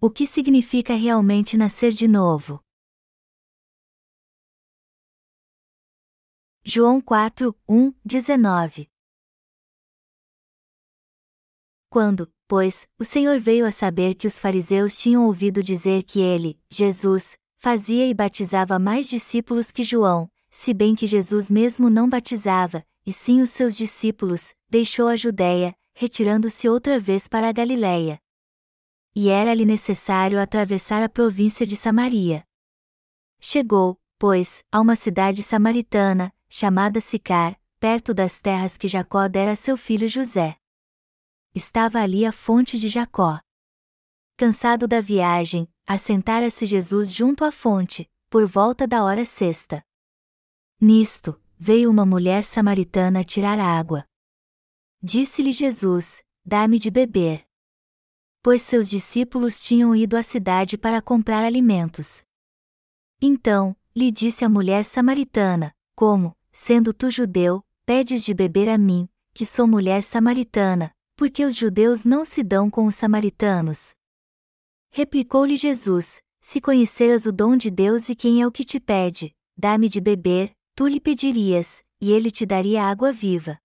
O que significa realmente nascer de novo? João 4, 1, 19 Quando, pois, o Senhor veio a saber que os fariseus tinham ouvido dizer que ele, Jesus, fazia e batizava mais discípulos que João, se bem que Jesus mesmo não batizava, e sim os seus discípulos, deixou a Judéia, retirando-se outra vez para a Galiléia e era-lhe necessário atravessar a província de Samaria. Chegou, pois, a uma cidade samaritana, chamada Sicar, perto das terras que Jacó dera a seu filho José. Estava ali a fonte de Jacó. Cansado da viagem, assentara-se Jesus junto à fonte, por volta da hora sexta. Nisto, veio uma mulher samaritana tirar água. Disse-lhe Jesus: Dá-me de beber pois seus discípulos tinham ido à cidade para comprar alimentos. Então, lhe disse a mulher samaritana: Como, sendo tu judeu, pedes de beber a mim, que sou mulher samaritana, porque os judeus não se dão com os samaritanos? Replicou-lhe Jesus: Se conheceras o dom de Deus e quem é o que te pede, dá-me de beber, tu lhe pedirias, e ele te daria água viva.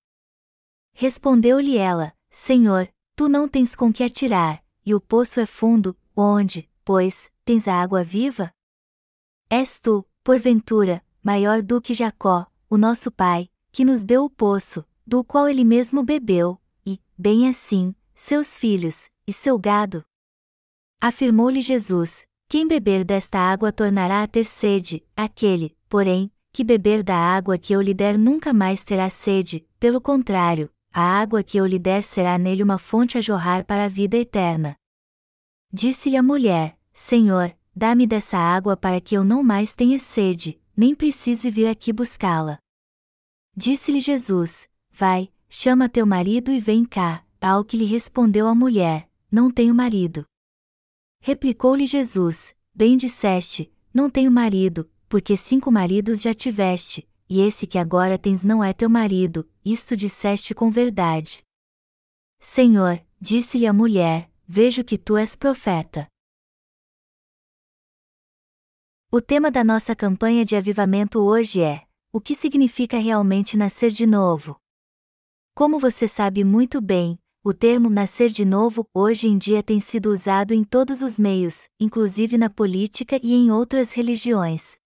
Respondeu-lhe ela: Senhor, tu não tens com que atirar, e o poço é fundo, onde, pois, tens a água viva? És tu, porventura, maior do que Jacó, o nosso pai, que nos deu o poço, do qual ele mesmo bebeu, e, bem assim, seus filhos, e seu gado? Afirmou-lhe Jesus: Quem beber desta água tornará a ter sede, aquele, porém, que beber da água que eu lhe der nunca mais terá sede, pelo contrário, a água que eu lhe der será nele uma fonte a jorrar para a vida eterna. Disse-lhe a mulher: Senhor, dá-me dessa água para que eu não mais tenha sede, nem precise vir aqui buscá-la. Disse-lhe Jesus: Vai, chama teu marido e vem cá. Ao que lhe respondeu a mulher: Não tenho marido. Replicou-lhe Jesus: Bem disseste, não tenho marido, porque cinco maridos já tiveste, e esse que agora tens não é teu marido, isto disseste com verdade. Senhor, disse-lhe a mulher, vejo que tu és profeta. O tema da nossa campanha de avivamento hoje é: O que significa realmente nascer de novo? Como você sabe muito bem, o termo nascer de novo hoje em dia tem sido usado em todos os meios, inclusive na política e em outras religiões.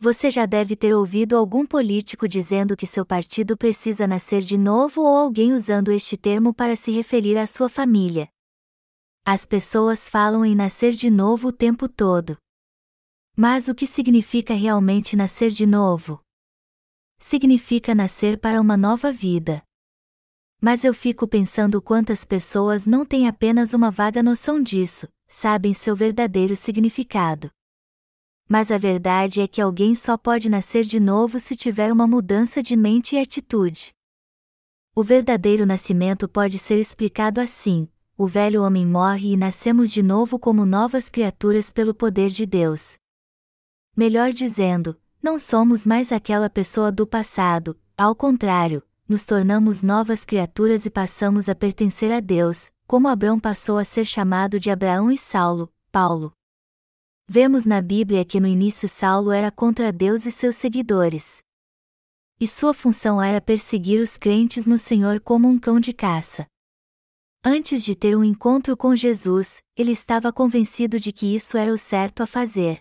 Você já deve ter ouvido algum político dizendo que seu partido precisa nascer de novo ou alguém usando este termo para se referir à sua família. As pessoas falam em nascer de novo o tempo todo. Mas o que significa realmente nascer de novo? Significa nascer para uma nova vida. Mas eu fico pensando quantas pessoas não têm apenas uma vaga noção disso, sabem seu verdadeiro significado mas a verdade é que alguém só pode nascer de novo se tiver uma mudança de mente e atitude. O verdadeiro nascimento pode ser explicado assim: o velho homem morre e nascemos de novo como novas criaturas pelo poder de Deus. Melhor dizendo, não somos mais aquela pessoa do passado, ao contrário, nos tornamos novas criaturas e passamos a pertencer a Deus, como Abraão passou a ser chamado de Abraão e Saulo, Paulo. Vemos na Bíblia que no início Saulo era contra Deus e seus seguidores. E sua função era perseguir os crentes no Senhor como um cão de caça. Antes de ter um encontro com Jesus, ele estava convencido de que isso era o certo a fazer.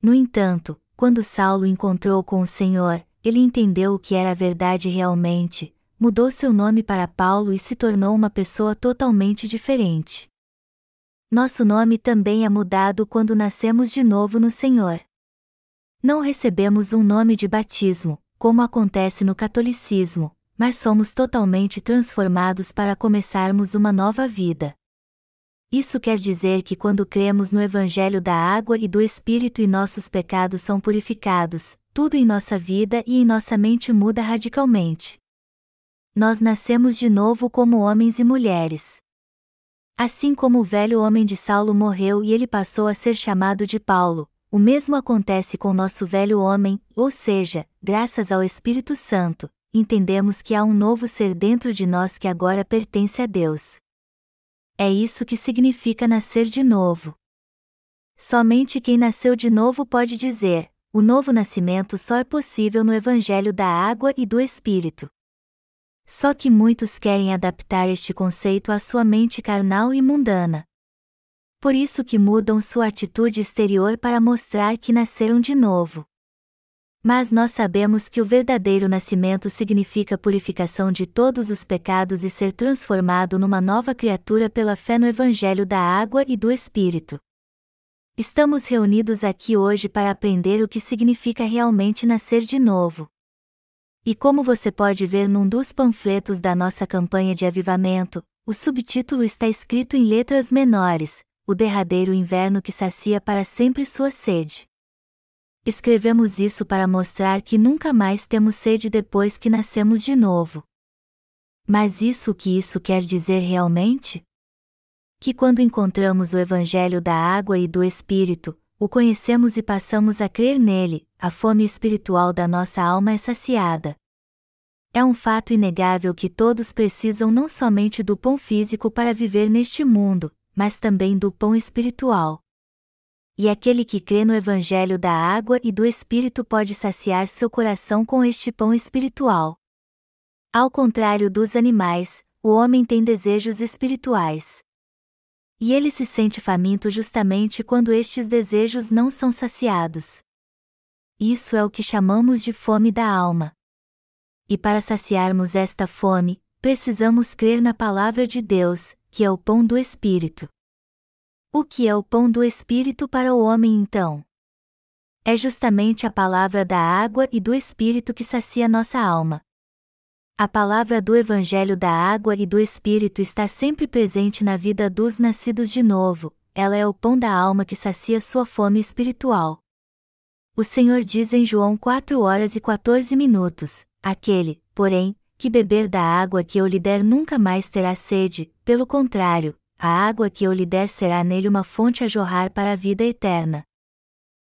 No entanto, quando Saulo encontrou com o Senhor, ele entendeu o que era a verdade realmente, mudou seu nome para Paulo e se tornou uma pessoa totalmente diferente nosso nome também é mudado quando nascemos de novo no Senhor. Não recebemos um nome de batismo, como acontece no catolicismo, mas somos totalmente transformados para começarmos uma nova vida. Isso quer dizer que quando cremos no Evangelho da água e do Espírito e nossos pecados são purificados, tudo em nossa vida e em nossa mente muda radicalmente. Nós nascemos de novo como homens e mulheres. Assim como o velho homem de Saulo morreu e ele passou a ser chamado de Paulo, o mesmo acontece com nosso velho homem, ou seja, graças ao Espírito Santo, entendemos que há um novo ser dentro de nós que agora pertence a Deus. É isso que significa nascer de novo. Somente quem nasceu de novo pode dizer: o novo nascimento só é possível no Evangelho da Água e do Espírito. Só que muitos querem adaptar este conceito à sua mente carnal e mundana. Por isso que mudam sua atitude exterior para mostrar que nasceram de novo. Mas nós sabemos que o verdadeiro nascimento significa purificação de todos os pecados e ser transformado numa nova criatura pela fé no Evangelho da Água e do Espírito. Estamos reunidos aqui hoje para aprender o que significa realmente nascer de novo. E como você pode ver num dos panfletos da nossa campanha de avivamento, o subtítulo está escrito em letras menores: O derradeiro inverno que sacia para sempre sua sede. Escrevemos isso para mostrar que nunca mais temos sede depois que nascemos de novo. Mas isso o que isso quer dizer realmente? Que quando encontramos o Evangelho da água e do Espírito, o conhecemos e passamos a crer nele, a fome espiritual da nossa alma é saciada. É um fato inegável que todos precisam não somente do pão físico para viver neste mundo, mas também do pão espiritual. E aquele que crê no Evangelho da água e do Espírito pode saciar seu coração com este pão espiritual. Ao contrário dos animais, o homem tem desejos espirituais. E ele se sente faminto justamente quando estes desejos não são saciados. Isso é o que chamamos de fome da alma. E para saciarmos esta fome, precisamos crer na palavra de Deus, que é o pão do Espírito. O que é o pão do Espírito para o homem então? É justamente a palavra da água e do Espírito que sacia nossa alma. A palavra do Evangelho da Água e do Espírito está sempre presente na vida dos nascidos de novo, ela é o pão da alma que sacia sua fome espiritual. O Senhor diz em João 4 horas e 14 minutos: Aquele, porém, que beber da água que eu lhe der nunca mais terá sede, pelo contrário, a água que eu lhe der será nele uma fonte a jorrar para a vida eterna.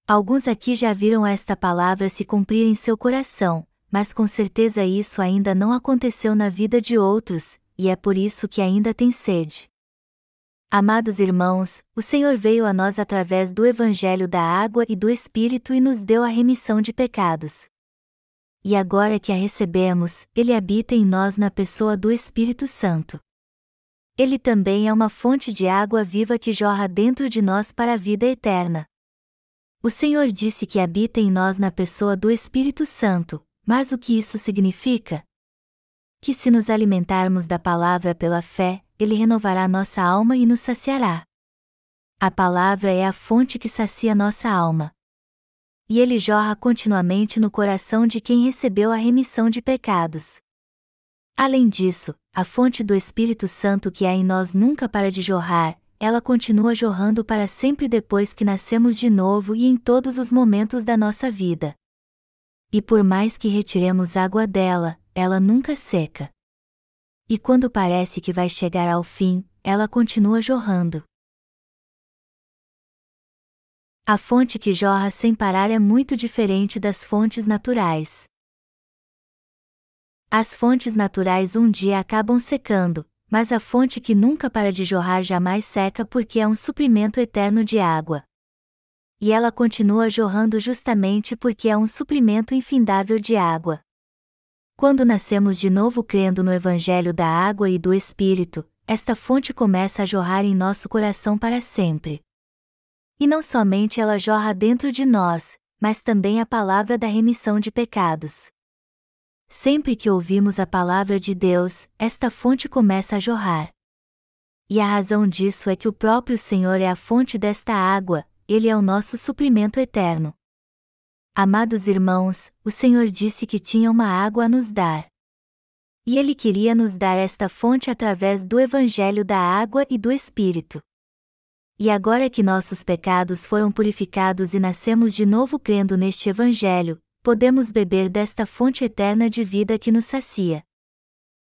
Alguns aqui já viram esta palavra se cumprir em seu coração, mas com certeza isso ainda não aconteceu na vida de outros, e é por isso que ainda tem sede. Amados irmãos, o Senhor veio a nós através do Evangelho da Água e do Espírito e nos deu a remissão de pecados. E agora que a recebemos, Ele habita em nós na pessoa do Espírito Santo. Ele também é uma fonte de água viva que jorra dentro de nós para a vida eterna. O Senhor disse que habita em nós na pessoa do Espírito Santo, mas o que isso significa? Que se nos alimentarmos da palavra pela fé, ele renovará nossa alma e nos saciará. A palavra é a fonte que sacia nossa alma. E ele jorra continuamente no coração de quem recebeu a remissão de pecados. Além disso, a fonte do Espírito Santo que há em nós nunca para de jorrar, ela continua jorrando para sempre depois que nascemos de novo e em todos os momentos da nossa vida. E por mais que retiremos água dela, ela nunca seca. E quando parece que vai chegar ao fim, ela continua jorrando. A fonte que jorra sem parar é muito diferente das fontes naturais. As fontes naturais um dia acabam secando, mas a fonte que nunca para de jorrar jamais seca porque é um suprimento eterno de água e ela continua jorrando justamente porque é um suprimento infindável de água. Quando nascemos de novo crendo no Evangelho da água e do Espírito, esta fonte começa a jorrar em nosso coração para sempre. E não somente ela jorra dentro de nós, mas também a palavra da remissão de pecados. Sempre que ouvimos a palavra de Deus, esta fonte começa a jorrar. E a razão disso é que o próprio Senhor é a fonte desta água, ele é o nosso suprimento eterno. Amados irmãos, o Senhor disse que tinha uma água a nos dar. E Ele queria nos dar esta fonte através do Evangelho da água e do Espírito. E agora que nossos pecados foram purificados e nascemos de novo crendo neste Evangelho, podemos beber desta fonte eterna de vida que nos sacia.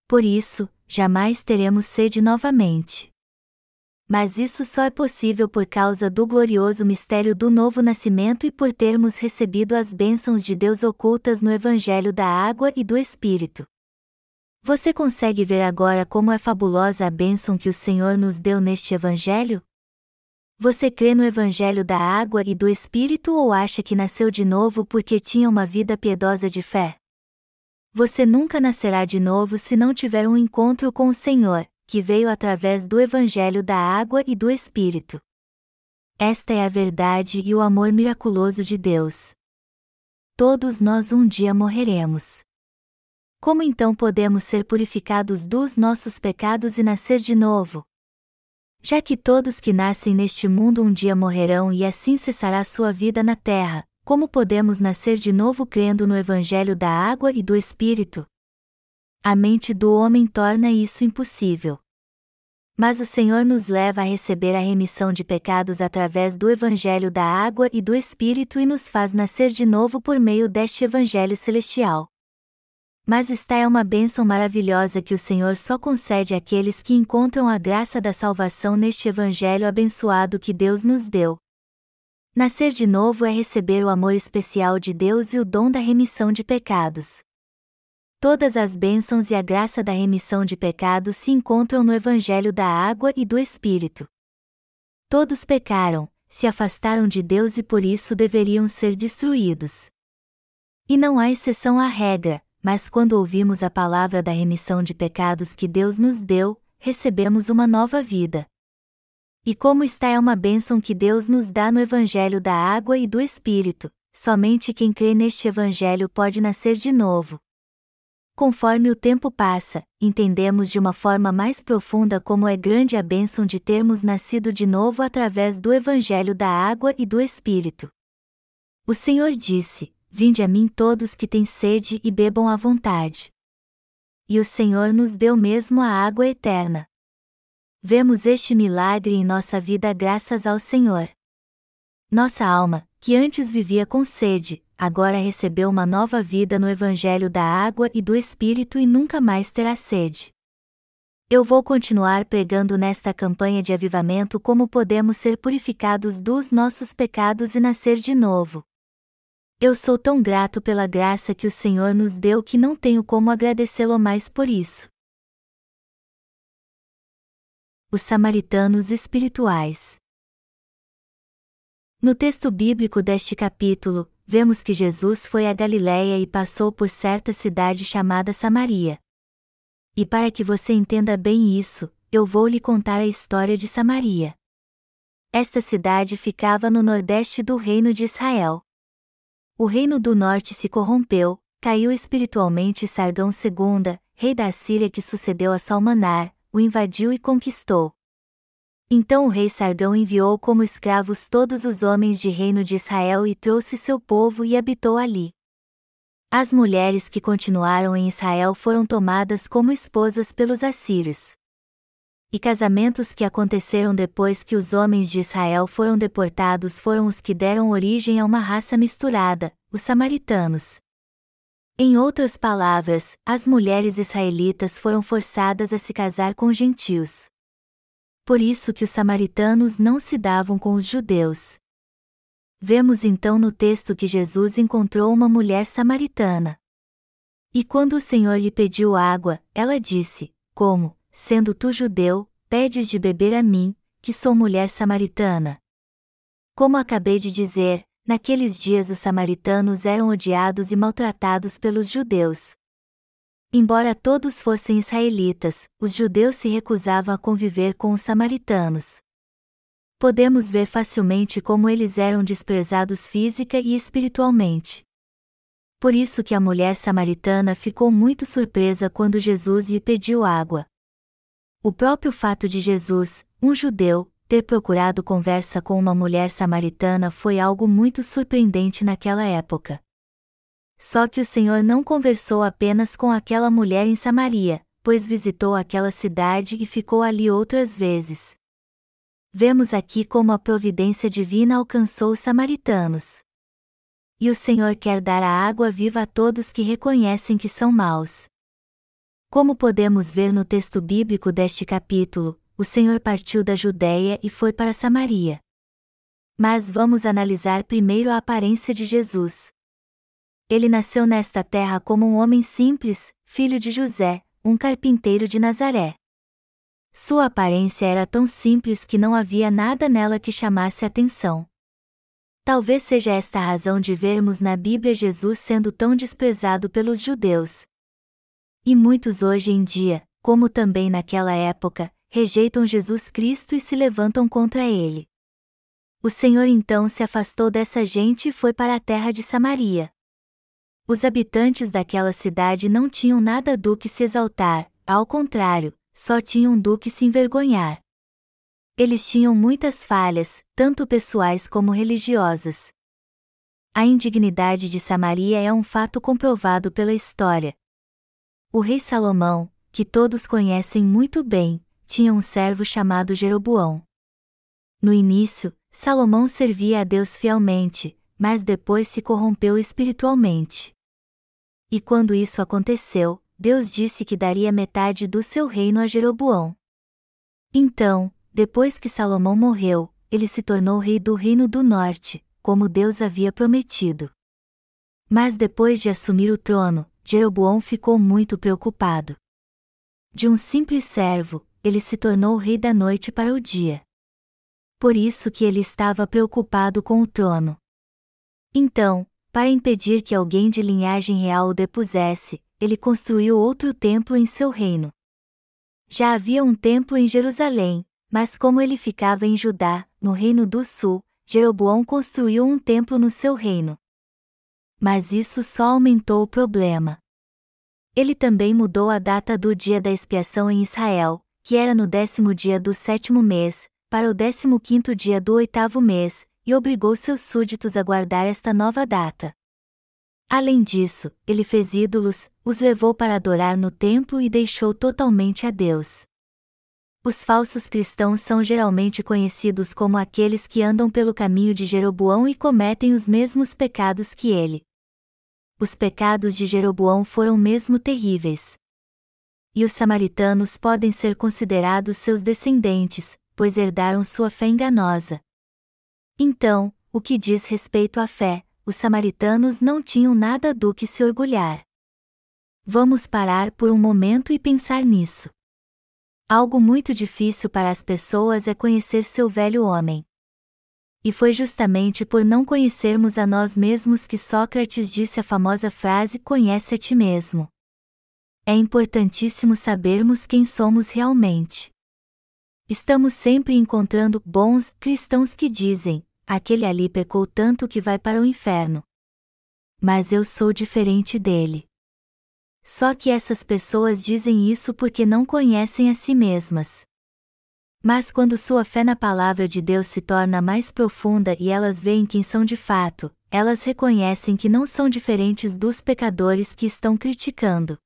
Por isso, jamais teremos sede novamente. Mas isso só é possível por causa do glorioso mistério do novo nascimento e por termos recebido as bênçãos de Deus ocultas no Evangelho da Água e do Espírito. Você consegue ver agora como é fabulosa a bênção que o Senhor nos deu neste Evangelho? Você crê no Evangelho da água e do Espírito ou acha que nasceu de novo porque tinha uma vida piedosa de fé? Você nunca nascerá de novo se não tiver um encontro com o Senhor, que veio através do Evangelho da água e do Espírito. Esta é a verdade e o amor miraculoso de Deus. Todos nós um dia morreremos. Como então podemos ser purificados dos nossos pecados e nascer de novo? Já que todos que nascem neste mundo um dia morrerão e assim cessará sua vida na terra, como podemos nascer de novo crendo no Evangelho da água e do Espírito? A mente do homem torna isso impossível. Mas o Senhor nos leva a receber a remissão de pecados através do Evangelho da água e do Espírito e nos faz nascer de novo por meio deste Evangelho celestial. Mas esta é uma bênção maravilhosa que o Senhor só concede àqueles que encontram a graça da salvação neste Evangelho abençoado que Deus nos deu. Nascer de novo é receber o amor especial de Deus e o dom da remissão de pecados. Todas as bênçãos e a graça da remissão de pecados se encontram no Evangelho da água e do Espírito. Todos pecaram, se afastaram de Deus e por isso deveriam ser destruídos. E não há exceção à regra, mas quando ouvimos a palavra da remissão de pecados que Deus nos deu, recebemos uma nova vida. E como está é uma bênção que Deus nos dá no Evangelho da água e do Espírito, somente quem crê neste Evangelho pode nascer de novo. Conforme o tempo passa, entendemos de uma forma mais profunda como é grande a bênção de termos nascido de novo através do Evangelho da água e do Espírito. O Senhor disse: Vinde a mim todos que têm sede e bebam à vontade. E o Senhor nos deu mesmo a água eterna. Vemos este milagre em nossa vida graças ao Senhor. Nossa alma, que antes vivia com sede, agora recebeu uma nova vida no Evangelho da água e do Espírito e nunca mais terá sede. Eu vou continuar pregando nesta campanha de avivamento como podemos ser purificados dos nossos pecados e nascer de novo. Eu sou tão grato pela graça que o Senhor nos deu que não tenho como agradecê-lo mais por isso. Os Samaritanos Espirituais No texto bíblico deste capítulo, vemos que Jesus foi a Galiléia e passou por certa cidade chamada Samaria. E para que você entenda bem isso, eu vou lhe contar a história de Samaria. Esta cidade ficava no nordeste do reino de Israel. O reino do norte se corrompeu, caiu espiritualmente Sargão II, rei da Síria que sucedeu a Salmanar, o invadiu e conquistou. Então o rei Sargão enviou como escravos todos os homens de reino de Israel e trouxe seu povo e habitou ali. As mulheres que continuaram em Israel foram tomadas como esposas pelos assírios e casamentos que aconteceram depois que os homens de Israel foram deportados foram os que deram origem a uma raça misturada, os samaritanos. Em outras palavras, as mulheres israelitas foram forçadas a se casar com gentios. Por isso que os samaritanos não se davam com os judeus. Vemos então no texto que Jesus encontrou uma mulher samaritana. E quando o Senhor lhe pediu água, ela disse: Como, sendo tu judeu, pedes de beber a mim, que sou mulher samaritana. Como acabei de dizer, naqueles dias os samaritanos eram odiados e maltratados pelos judeus. Embora todos fossem israelitas, os judeus se recusavam a conviver com os samaritanos. Podemos ver facilmente como eles eram desprezados física e espiritualmente. Por isso que a mulher samaritana ficou muito surpresa quando Jesus lhe pediu água. O próprio fato de Jesus, um judeu, ter procurado conversa com uma mulher samaritana foi algo muito surpreendente naquela época. Só que o Senhor não conversou apenas com aquela mulher em Samaria, pois visitou aquela cidade e ficou ali outras vezes. Vemos aqui como a providência divina alcançou os samaritanos. E o Senhor quer dar a água viva a todos que reconhecem que são maus. Como podemos ver no texto bíblico deste capítulo, o Senhor partiu da Judéia e foi para Samaria. Mas vamos analisar primeiro a aparência de Jesus. Ele nasceu nesta terra como um homem simples, filho de José, um carpinteiro de Nazaré. Sua aparência era tão simples que não havia nada nela que chamasse atenção. Talvez seja esta a razão de vermos na Bíblia Jesus sendo tão desprezado pelos judeus. E muitos hoje em dia, como também naquela época, rejeitam Jesus Cristo e se levantam contra ele. O Senhor então se afastou dessa gente e foi para a terra de Samaria. Os habitantes daquela cidade não tinham nada do que se exaltar, ao contrário, só tinham do que se envergonhar. Eles tinham muitas falhas, tanto pessoais como religiosas. A indignidade de Samaria é um fato comprovado pela história. O rei Salomão, que todos conhecem muito bem, tinha um servo chamado Jeroboão. No início, Salomão servia a Deus fielmente, mas depois se corrompeu espiritualmente. E quando isso aconteceu, Deus disse que daria metade do seu reino a Jeroboão. Então, depois que Salomão morreu, ele se tornou rei do reino do norte, como Deus havia prometido. Mas depois de assumir o trono, Jeroboão ficou muito preocupado. De um simples servo, ele se tornou rei da noite para o dia. Por isso que ele estava preocupado com o trono. Então, para impedir que alguém de linhagem real o depusesse, ele construiu outro templo em seu reino. Já havia um templo em Jerusalém, mas como ele ficava em Judá, no reino do sul, Jeroboão construiu um templo no seu reino. Mas isso só aumentou o problema. Ele também mudou a data do dia da expiação em Israel, que era no décimo dia do sétimo mês, para o décimo quinto dia do oitavo mês, e obrigou seus súditos a guardar esta nova data. Além disso, ele fez ídolos, os levou para adorar no templo e deixou totalmente a Deus. Os falsos cristãos são geralmente conhecidos como aqueles que andam pelo caminho de Jeroboão e cometem os mesmos pecados que ele. Os pecados de Jeroboão foram mesmo terríveis. E os samaritanos podem ser considerados seus descendentes, pois herdaram sua fé enganosa. Então, o que diz respeito à fé, os samaritanos não tinham nada do que se orgulhar. Vamos parar por um momento e pensar nisso. Algo muito difícil para as pessoas é conhecer seu velho homem. E foi justamente por não conhecermos a nós mesmos que Sócrates disse a famosa frase: Conhece a ti mesmo. É importantíssimo sabermos quem somos realmente. Estamos sempre encontrando bons cristãos que dizem: aquele ali pecou tanto que vai para o inferno. Mas eu sou diferente dele. Só que essas pessoas dizem isso porque não conhecem a si mesmas. Mas quando sua fé na palavra de Deus se torna mais profunda e elas veem quem são de fato, elas reconhecem que não são diferentes dos pecadores que estão criticando.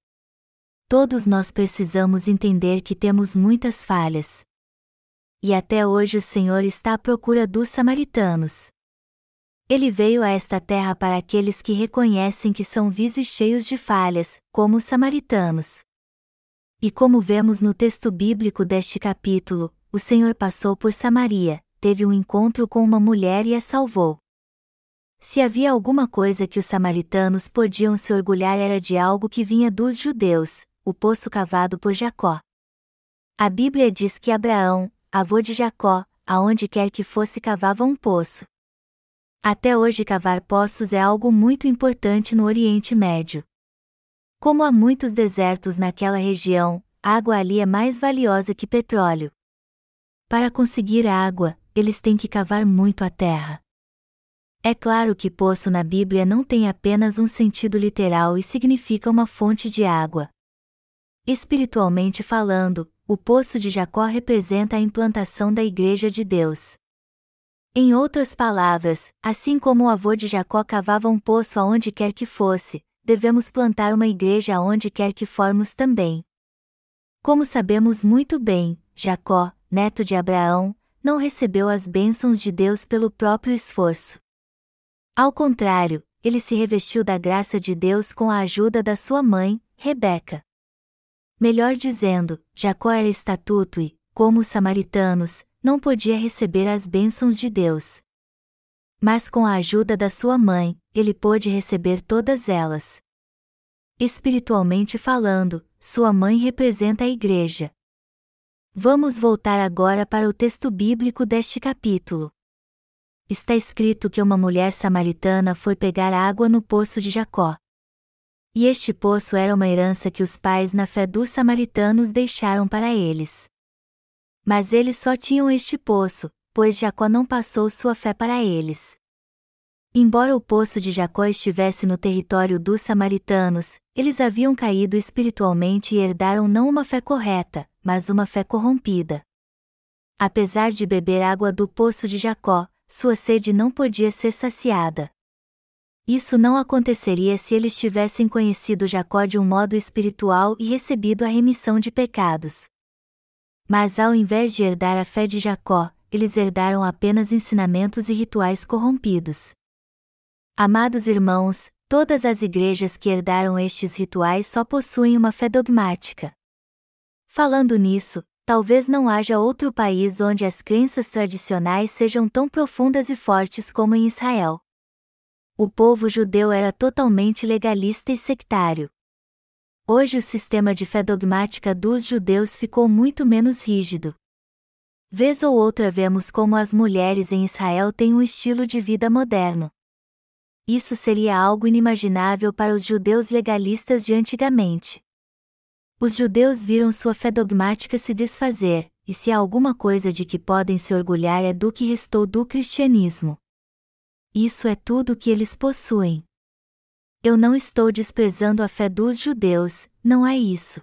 Todos nós precisamos entender que temos muitas falhas, e até hoje o Senhor está à procura dos samaritanos. Ele veio a esta terra para aqueles que reconhecem que são vis cheios de falhas, como os samaritanos. E como vemos no texto bíblico deste capítulo, o Senhor passou por Samaria, teve um encontro com uma mulher e a salvou. Se havia alguma coisa que os samaritanos podiam se orgulhar era de algo que vinha dos judeus, o poço cavado por Jacó. A Bíblia diz que Abraão, avô de Jacó, aonde quer que fosse cavava um poço. Até hoje cavar poços é algo muito importante no Oriente Médio. Como há muitos desertos naquela região, água ali é mais valiosa que petróleo. Para conseguir água, eles têm que cavar muito a terra. É claro que poço na Bíblia não tem apenas um sentido literal e significa uma fonte de água. Espiritualmente falando, o poço de Jacó representa a implantação da Igreja de Deus. Em outras palavras, assim como o avô de Jacó cavava um poço aonde quer que fosse, devemos plantar uma igreja aonde quer que formos também. Como sabemos muito bem, Jacó, neto de Abraão, não recebeu as bênçãos de Deus pelo próprio esforço. Ao contrário, ele se revestiu da graça de Deus com a ajuda da sua mãe, Rebeca. Melhor dizendo, Jacó era estatuto e, como os samaritanos, não podia receber as bênçãos de Deus. Mas com a ajuda da sua mãe, ele pôde receber todas elas. Espiritualmente falando, sua mãe representa a igreja. Vamos voltar agora para o texto bíblico deste capítulo. Está escrito que uma mulher samaritana foi pegar água no poço de Jacó. E este poço era uma herança que os pais na fé dos samaritanos deixaram para eles. Mas eles só tinham este poço, pois Jacó não passou sua fé para eles. Embora o poço de Jacó estivesse no território dos samaritanos, eles haviam caído espiritualmente e herdaram não uma fé correta, mas uma fé corrompida. Apesar de beber água do poço de Jacó, sua sede não podia ser saciada. Isso não aconteceria se eles tivessem conhecido Jacó de um modo espiritual e recebido a remissão de pecados. Mas ao invés de herdar a fé de Jacó, eles herdaram apenas ensinamentos e rituais corrompidos. Amados irmãos, todas as igrejas que herdaram estes rituais só possuem uma fé dogmática. Falando nisso, talvez não haja outro país onde as crenças tradicionais sejam tão profundas e fortes como em Israel o povo judeu era totalmente legalista e sectário. Hoje o sistema de fé dogmática dos judeus ficou muito menos rígido. Vez ou outra vemos como as mulheres em Israel têm um estilo de vida moderno. Isso seria algo inimaginável para os judeus legalistas de antigamente. Os judeus viram sua fé dogmática se desfazer, e se há alguma coisa de que podem se orgulhar é do que restou do cristianismo. Isso é tudo o que eles possuem. Eu não estou desprezando a fé dos judeus, não é isso.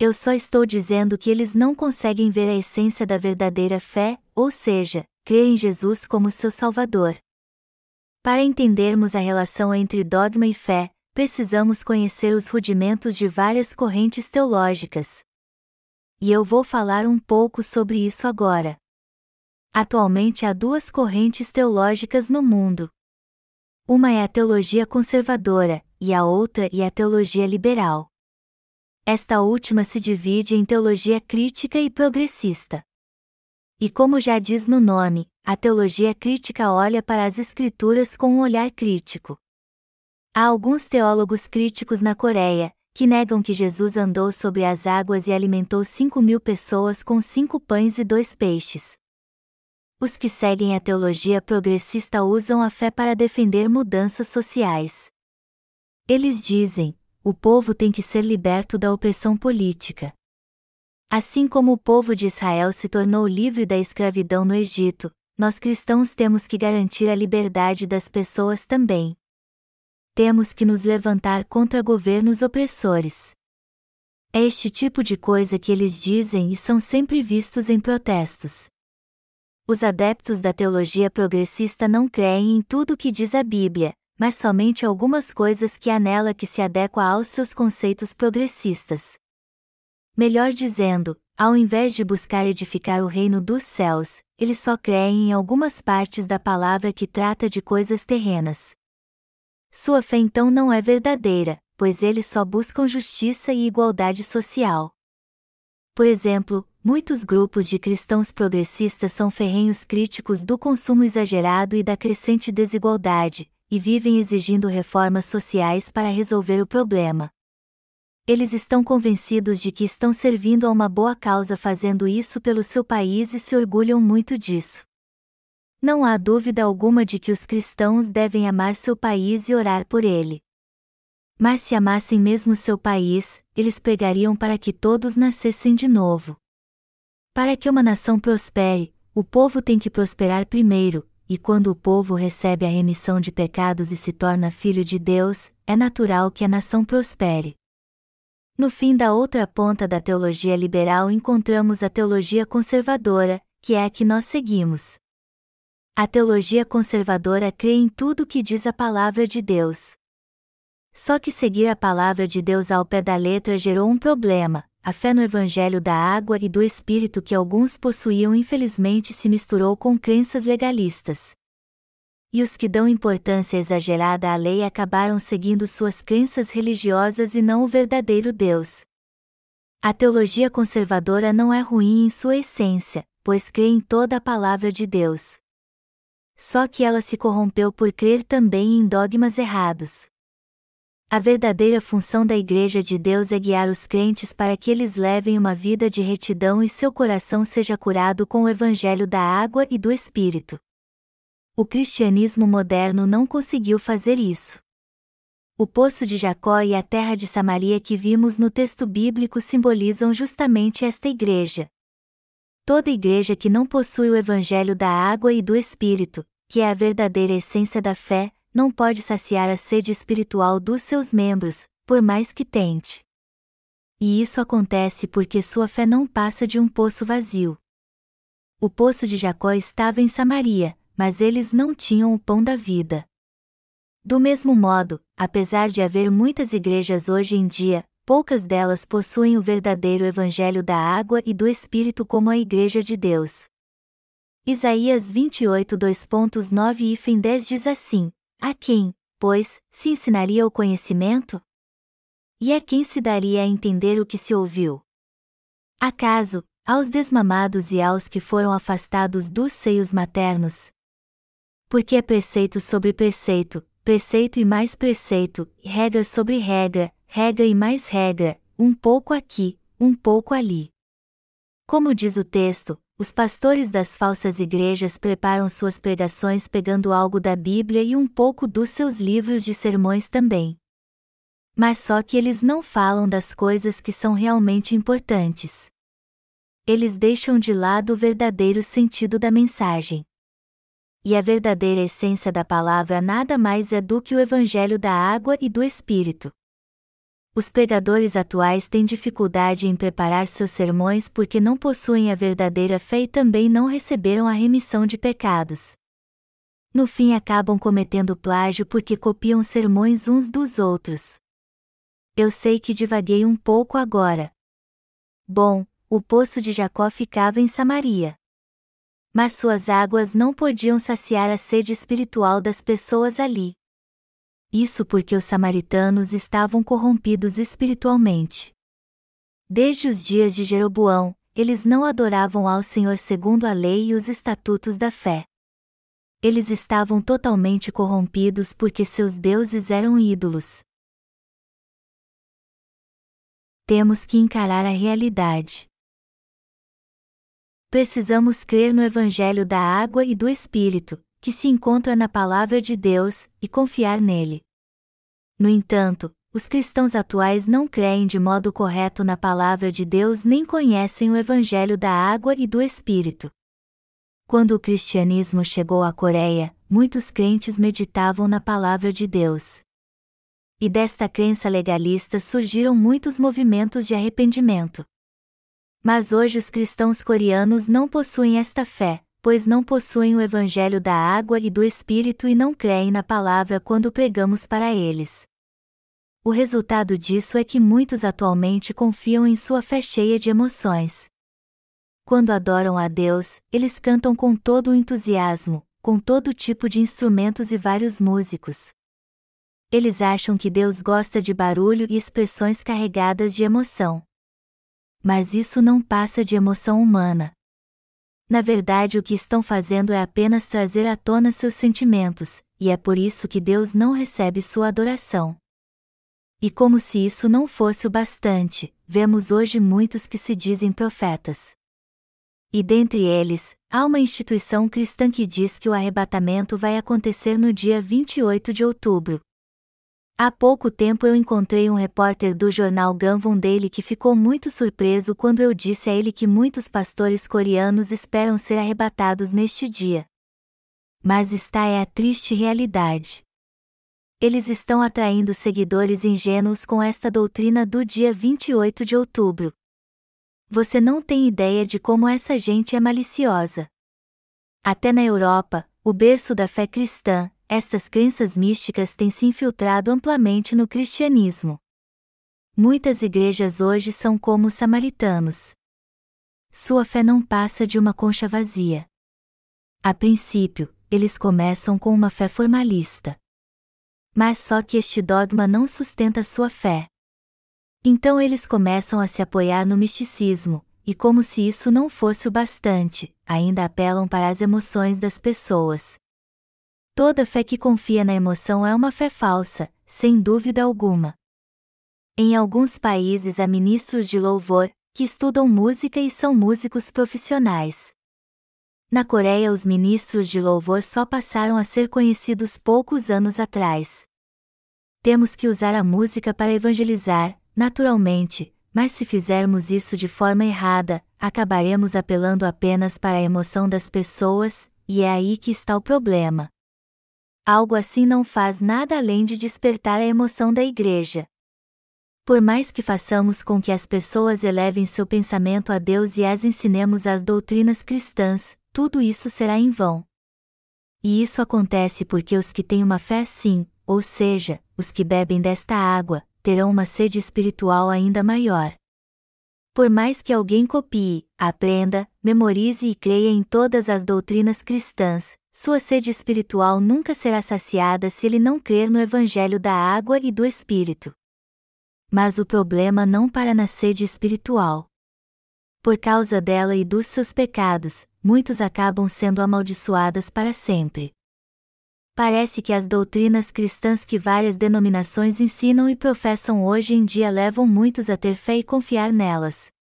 Eu só estou dizendo que eles não conseguem ver a essência da verdadeira fé, ou seja, crer em Jesus como seu Salvador. Para entendermos a relação entre dogma e fé, precisamos conhecer os rudimentos de várias correntes teológicas. E eu vou falar um pouco sobre isso agora. Atualmente há duas correntes teológicas no mundo. Uma é a teologia conservadora, e a outra é a teologia liberal. Esta última se divide em teologia crítica e progressista. E como já diz no nome, a teologia crítica olha para as Escrituras com um olhar crítico. Há alguns teólogos críticos na Coreia, que negam que Jesus andou sobre as águas e alimentou cinco mil pessoas com cinco pães e dois peixes. Os que seguem a teologia progressista usam a fé para defender mudanças sociais. Eles dizem: o povo tem que ser liberto da opressão política. Assim como o povo de Israel se tornou livre da escravidão no Egito, nós cristãos temos que garantir a liberdade das pessoas também. Temos que nos levantar contra governos opressores. É este tipo de coisa que eles dizem e são sempre vistos em protestos. Os adeptos da teologia progressista não creem em tudo o que diz a Bíblia, mas somente algumas coisas que há nela que se adequam aos seus conceitos progressistas. Melhor dizendo, ao invés de buscar edificar o reino dos céus, eles só creem em algumas partes da palavra que trata de coisas terrenas. Sua fé então não é verdadeira, pois eles só buscam justiça e igualdade social. Por exemplo, muitos grupos de cristãos progressistas são ferrenhos críticos do consumo exagerado e da crescente desigualdade, e vivem exigindo reformas sociais para resolver o problema. Eles estão convencidos de que estão servindo a uma boa causa fazendo isso pelo seu país e se orgulham muito disso. Não há dúvida alguma de que os cristãos devem amar seu país e orar por ele. Mas se amassem mesmo seu país, eles pregariam para que todos nascessem de novo. Para que uma nação prospere, o povo tem que prosperar primeiro, e quando o povo recebe a remissão de pecados e se torna filho de Deus, é natural que a nação prospere. No fim da outra ponta da teologia liberal encontramos a teologia conservadora, que é a que nós seguimos. A teologia conservadora crê em tudo o que diz a palavra de Deus. Só que seguir a palavra de Deus ao pé da letra gerou um problema, a fé no Evangelho da água e do Espírito que alguns possuíam infelizmente se misturou com crenças legalistas. E os que dão importância exagerada à lei acabaram seguindo suas crenças religiosas e não o verdadeiro Deus. A teologia conservadora não é ruim em sua essência, pois crê em toda a palavra de Deus. Só que ela se corrompeu por crer também em dogmas errados. A verdadeira função da Igreja de Deus é guiar os crentes para que eles levem uma vida de retidão e seu coração seja curado com o Evangelho da água e do Espírito. O cristianismo moderno não conseguiu fazer isso. O poço de Jacó e a terra de Samaria que vimos no texto bíblico simbolizam justamente esta igreja. Toda igreja que não possui o Evangelho da água e do Espírito, que é a verdadeira essência da fé, não pode saciar a sede espiritual dos seus membros, por mais que tente. E isso acontece porque sua fé não passa de um poço vazio. O poço de Jacó estava em Samaria, mas eles não tinham o pão da vida. Do mesmo modo, apesar de haver muitas igrejas hoje em dia, poucas delas possuem o verdadeiro Evangelho da água e do Espírito como a Igreja de Deus. Isaías 28 2.9 e 10 diz assim: a quem, pois, se ensinaria o conhecimento? E a quem se daria a entender o que se ouviu? Acaso, aos desmamados e aos que foram afastados dos seios maternos? Porque é preceito sobre preceito, preceito e mais preceito, regra sobre regra, regra e mais regra, um pouco aqui, um pouco ali. Como diz o texto, os pastores das falsas igrejas preparam suas pregações pegando algo da Bíblia e um pouco dos seus livros de sermões também. Mas só que eles não falam das coisas que são realmente importantes. Eles deixam de lado o verdadeiro sentido da mensagem. E a verdadeira essência da palavra nada mais é do que o Evangelho da água e do Espírito. Os pregadores atuais têm dificuldade em preparar seus sermões porque não possuem a verdadeira fé e também não receberam a remissão de pecados. No fim acabam cometendo plágio porque copiam sermões uns dos outros. Eu sei que divaguei um pouco agora. Bom, o poço de Jacó ficava em Samaria. Mas suas águas não podiam saciar a sede espiritual das pessoas ali isso porque os samaritanos estavam corrompidos espiritualmente. Desde os dias de Jeroboão, eles não adoravam ao Senhor segundo a lei e os estatutos da fé. Eles estavam totalmente corrompidos porque seus deuses eram ídolos. Temos que encarar a realidade. Precisamos crer no Evangelho da água e do Espírito, que se encontra na Palavra de Deus, e confiar nele. No entanto, os cristãos atuais não creem de modo correto na Palavra de Deus nem conhecem o Evangelho da água e do Espírito. Quando o cristianismo chegou à Coreia, muitos crentes meditavam na Palavra de Deus. E desta crença legalista surgiram muitos movimentos de arrependimento. Mas hoje os cristãos coreanos não possuem esta fé, pois não possuem o Evangelho da água e do Espírito e não creem na palavra quando pregamos para eles. O resultado disso é que muitos atualmente confiam em sua fé cheia de emoções. Quando adoram a Deus, eles cantam com todo o entusiasmo, com todo tipo de instrumentos e vários músicos. Eles acham que Deus gosta de barulho e expressões carregadas de emoção. Mas isso não passa de emoção humana. Na verdade, o que estão fazendo é apenas trazer à tona seus sentimentos, e é por isso que Deus não recebe sua adoração. E como se isso não fosse o bastante, vemos hoje muitos que se dizem profetas. E dentre eles, há uma instituição cristã que diz que o arrebatamento vai acontecer no dia 28 de outubro, Há pouco tempo eu encontrei um repórter do jornal Ganvon Daily que ficou muito surpreso quando eu disse a ele que muitos pastores coreanos esperam ser arrebatados neste dia. Mas está é a triste realidade. Eles estão atraindo seguidores ingênuos com esta doutrina do dia 28 de outubro. Você não tem ideia de como essa gente é maliciosa. Até na Europa, o berço da fé cristã, estas crenças místicas têm se infiltrado amplamente no cristianismo. Muitas igrejas hoje são como os samaritanos. Sua fé não passa de uma concha vazia. A princípio, eles começam com uma fé formalista. Mas só que este dogma não sustenta sua fé. Então eles começam a se apoiar no misticismo, e como se isso não fosse o bastante, ainda apelam para as emoções das pessoas, Toda fé que confia na emoção é uma fé falsa, sem dúvida alguma. Em alguns países há ministros de louvor, que estudam música e são músicos profissionais. Na Coreia, os ministros de louvor só passaram a ser conhecidos poucos anos atrás. Temos que usar a música para evangelizar, naturalmente, mas se fizermos isso de forma errada, acabaremos apelando apenas para a emoção das pessoas, e é aí que está o problema. Algo assim não faz nada além de despertar a emoção da igreja. Por mais que façamos com que as pessoas elevem seu pensamento a Deus e as ensinemos as doutrinas cristãs, tudo isso será em vão. E isso acontece porque os que têm uma fé sim, ou seja, os que bebem desta água, terão uma sede espiritual ainda maior. Por mais que alguém copie, aprenda, memorize e creia em todas as doutrinas cristãs, sua sede espiritual nunca será saciada se ele não crer no Evangelho da água e do Espírito. Mas o problema não para na sede espiritual. Por causa dela e dos seus pecados, muitos acabam sendo amaldiçoadas para sempre. Parece que as doutrinas cristãs que várias denominações ensinam e professam hoje em dia levam muitos a ter fé e confiar nelas.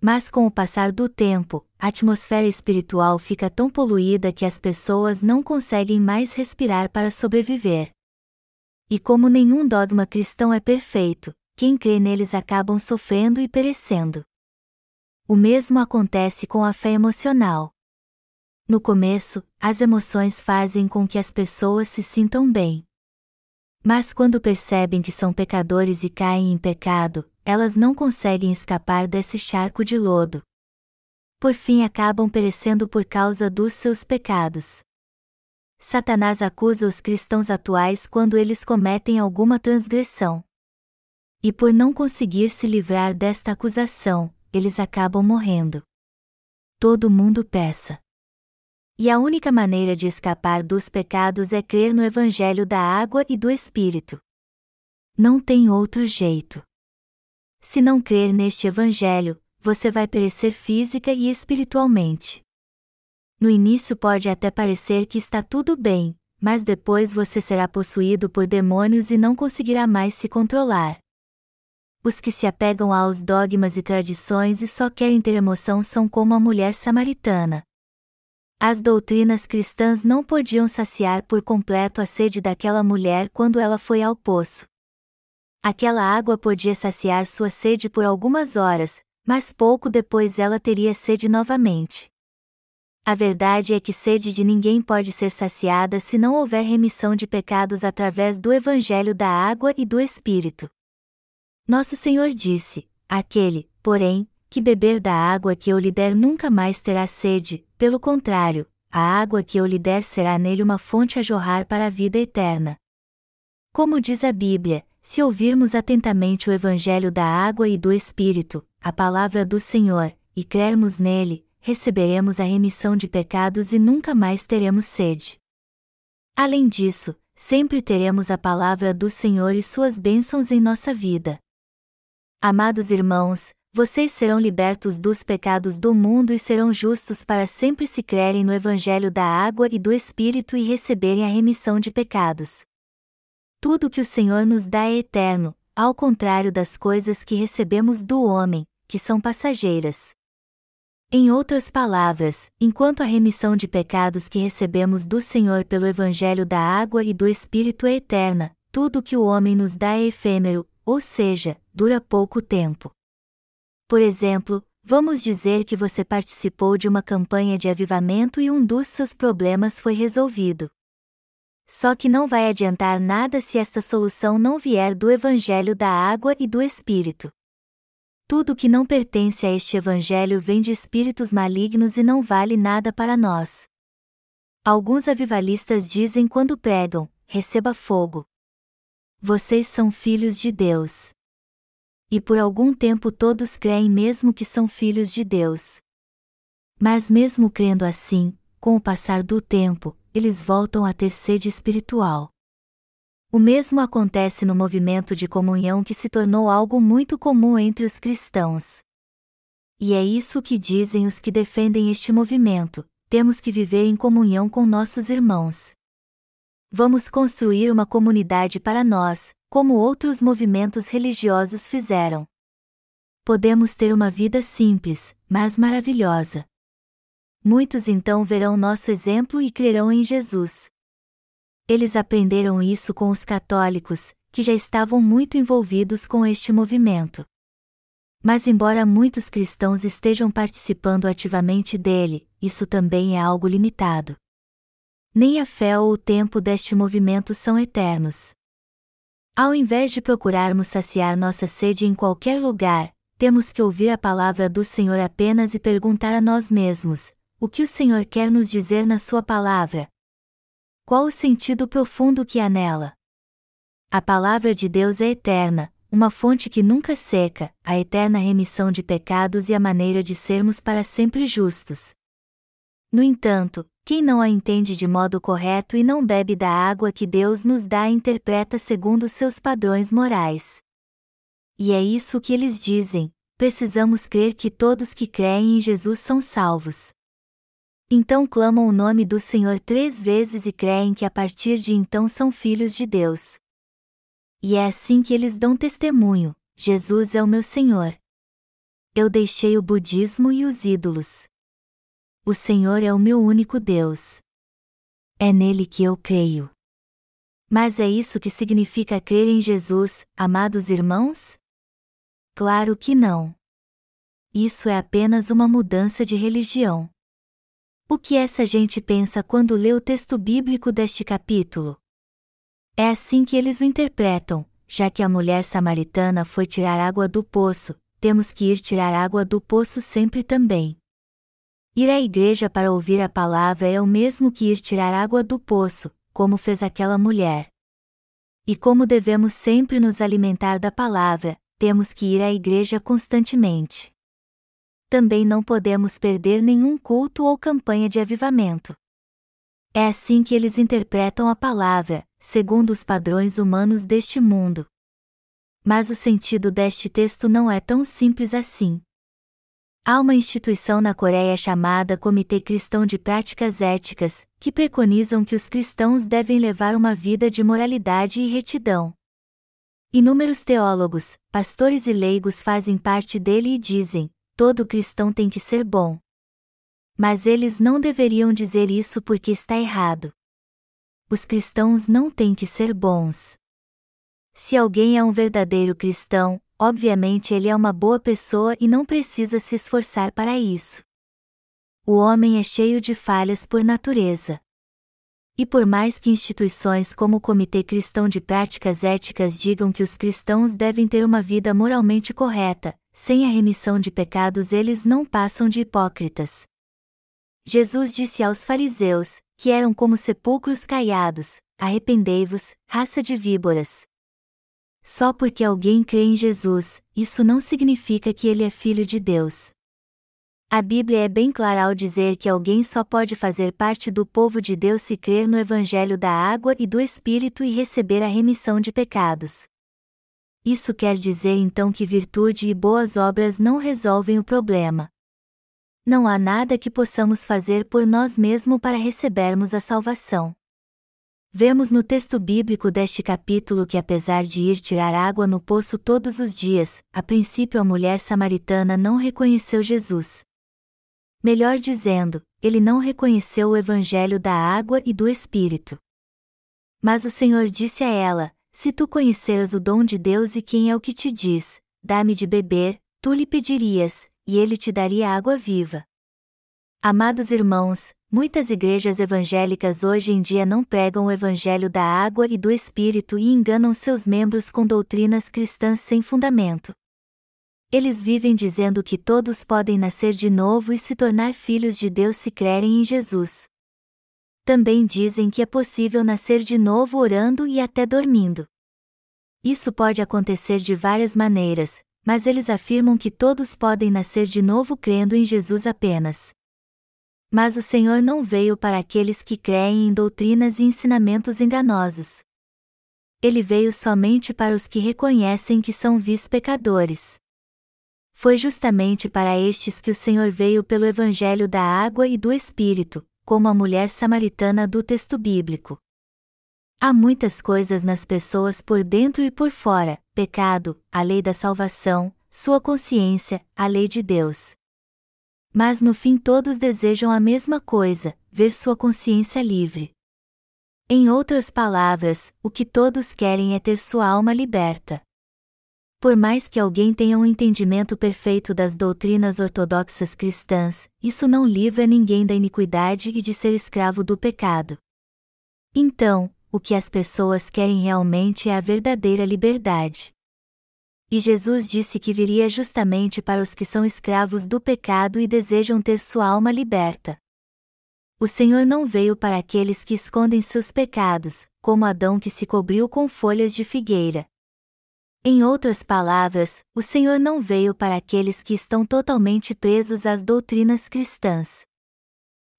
Mas com o passar do tempo, a atmosfera espiritual fica tão poluída que as pessoas não conseguem mais respirar para sobreviver. E como nenhum dogma cristão é perfeito, quem crê neles acabam sofrendo e perecendo. O mesmo acontece com a fé emocional. No começo, as emoções fazem com que as pessoas se sintam bem. Mas quando percebem que são pecadores e caem em pecado, elas não conseguem escapar desse charco de lodo. Por fim acabam perecendo por causa dos seus pecados. Satanás acusa os cristãos atuais quando eles cometem alguma transgressão. E por não conseguir se livrar desta acusação, eles acabam morrendo. Todo mundo peça. E a única maneira de escapar dos pecados é crer no Evangelho da água e do Espírito. Não tem outro jeito. Se não crer neste Evangelho, você vai perecer física e espiritualmente. No início pode até parecer que está tudo bem, mas depois você será possuído por demônios e não conseguirá mais se controlar. Os que se apegam aos dogmas e tradições e só querem ter emoção são como a mulher samaritana. As doutrinas cristãs não podiam saciar por completo a sede daquela mulher quando ela foi ao poço. Aquela água podia saciar sua sede por algumas horas, mas pouco depois ela teria sede novamente. A verdade é que sede de ninguém pode ser saciada se não houver remissão de pecados através do Evangelho da água e do Espírito. Nosso Senhor disse: Aquele, porém, que beber da água que eu lhe der nunca mais terá sede, pelo contrário, a água que eu lhe der será nele uma fonte a jorrar para a vida eterna. Como diz a Bíblia, se ouvirmos atentamente o Evangelho da água e do Espírito, a palavra do Senhor, e crermos nele, receberemos a remissão de pecados e nunca mais teremos sede. Além disso, sempre teremos a palavra do Senhor e suas bênçãos em nossa vida. Amados irmãos, vocês serão libertos dos pecados do mundo e serão justos para sempre se crerem no Evangelho da água e do Espírito e receberem a remissão de pecados. Tudo que o Senhor nos dá é eterno, ao contrário das coisas que recebemos do homem, que são passageiras. Em outras palavras, enquanto a remissão de pecados que recebemos do Senhor pelo Evangelho da água e do Espírito é eterna, tudo que o homem nos dá é efêmero, ou seja, dura pouco tempo. Por exemplo, vamos dizer que você participou de uma campanha de avivamento e um dos seus problemas foi resolvido. Só que não vai adiantar nada se esta solução não vier do Evangelho da água e do Espírito. Tudo que não pertence a este evangelho vem de espíritos malignos e não vale nada para nós. Alguns avivalistas dizem quando pregam: receba fogo. Vocês são filhos de Deus. E por algum tempo todos creem mesmo que são filhos de Deus. Mas mesmo crendo assim, com o passar do tempo, eles voltam a ter sede espiritual. O mesmo acontece no movimento de comunhão que se tornou algo muito comum entre os cristãos. E é isso que dizem os que defendem este movimento: temos que viver em comunhão com nossos irmãos. Vamos construir uma comunidade para nós, como outros movimentos religiosos fizeram. Podemos ter uma vida simples, mas maravilhosa. Muitos então verão nosso exemplo e crerão em Jesus. Eles aprenderam isso com os católicos, que já estavam muito envolvidos com este movimento. Mas, embora muitos cristãos estejam participando ativamente dele, isso também é algo limitado. Nem a fé ou o tempo deste movimento são eternos. Ao invés de procurarmos saciar nossa sede em qualquer lugar, temos que ouvir a palavra do Senhor apenas e perguntar a nós mesmos: o que o Senhor quer nos dizer na Sua palavra? Qual o sentido profundo que há nela? A palavra de Deus é eterna, uma fonte que nunca seca, a eterna remissão de pecados e a maneira de sermos para sempre justos. No entanto, quem não a entende de modo correto e não bebe da água que Deus nos dá interpreta segundo seus padrões morais. E é isso que eles dizem: precisamos crer que todos que creem em Jesus são salvos. Então clamam o nome do Senhor três vezes e creem que a partir de então são filhos de Deus. E é assim que eles dão testemunho: Jesus é o meu Senhor. Eu deixei o budismo e os ídolos. O Senhor é o meu único Deus. É nele que eu creio. Mas é isso que significa crer em Jesus, amados irmãos? Claro que não. Isso é apenas uma mudança de religião. O que essa gente pensa quando lê o texto bíblico deste capítulo? É assim que eles o interpretam, já que a mulher samaritana foi tirar água do poço, temos que ir tirar água do poço sempre também. Ir à igreja para ouvir a palavra é o mesmo que ir tirar água do poço, como fez aquela mulher. E como devemos sempre nos alimentar da palavra, temos que ir à igreja constantemente. Também não podemos perder nenhum culto ou campanha de avivamento. É assim que eles interpretam a palavra, segundo os padrões humanos deste mundo. Mas o sentido deste texto não é tão simples assim. Há uma instituição na Coreia chamada Comitê Cristão de Práticas Éticas, que preconizam que os cristãos devem levar uma vida de moralidade e retidão. Inúmeros teólogos, pastores e leigos fazem parte dele e dizem: todo cristão tem que ser bom. Mas eles não deveriam dizer isso porque está errado os cristãos não têm que ser bons. Se alguém é um verdadeiro cristão, obviamente ele é uma boa pessoa e não precisa se esforçar para isso. O homem é cheio de falhas por natureza. E por mais que instituições como o Comitê Cristão de Práticas Éticas digam que os cristãos devem ter uma vida moralmente correta, sem a remissão de pecados eles não passam de hipócritas. Jesus disse aos fariseus, que eram como sepulcros caiados: Arrependei-vos, raça de víboras. Só porque alguém crê em Jesus, isso não significa que ele é filho de Deus. A Bíblia é bem clara ao dizer que alguém só pode fazer parte do povo de Deus se crer no Evangelho da água e do Espírito e receber a remissão de pecados. Isso quer dizer então que virtude e boas obras não resolvem o problema não há nada que possamos fazer por nós mesmos para recebermos a salvação. Vemos no texto bíblico deste capítulo que, apesar de ir tirar água no poço todos os dias, a princípio a mulher samaritana não reconheceu Jesus. Melhor dizendo, ele não reconheceu o evangelho da água e do Espírito. Mas o Senhor disse a ela: Se tu conheceras o dom de Deus e quem é o que te diz, dá-me de beber, tu lhe pedirias, e ele te daria água viva. Amados irmãos, muitas igrejas evangélicas hoje em dia não pregam o evangelho da água e do espírito e enganam seus membros com doutrinas cristãs sem fundamento. Eles vivem dizendo que todos podem nascer de novo e se tornar filhos de Deus se crerem em Jesus. Também dizem que é possível nascer de novo orando e até dormindo. Isso pode acontecer de várias maneiras, mas eles afirmam que todos podem nascer de novo crendo em Jesus apenas. Mas o Senhor não veio para aqueles que creem em doutrinas e ensinamentos enganosos. Ele veio somente para os que reconhecem que são vis pecadores. Foi justamente para estes que o Senhor veio pelo Evangelho da água e do Espírito, como a mulher samaritana do texto bíblico. Há muitas coisas nas pessoas por dentro e por fora: pecado, a lei da salvação, sua consciência, a lei de Deus. Mas no fim todos desejam a mesma coisa: ver sua consciência livre. Em outras palavras, o que todos querem é ter sua alma liberta. Por mais que alguém tenha um entendimento perfeito das doutrinas ortodoxas cristãs, isso não livra ninguém da iniquidade e de ser escravo do pecado. Então, o que as pessoas querem realmente é a verdadeira liberdade. E Jesus disse que viria justamente para os que são escravos do pecado e desejam ter sua alma liberta. O Senhor não veio para aqueles que escondem seus pecados, como Adão que se cobriu com folhas de figueira. Em outras palavras, o Senhor não veio para aqueles que estão totalmente presos às doutrinas cristãs.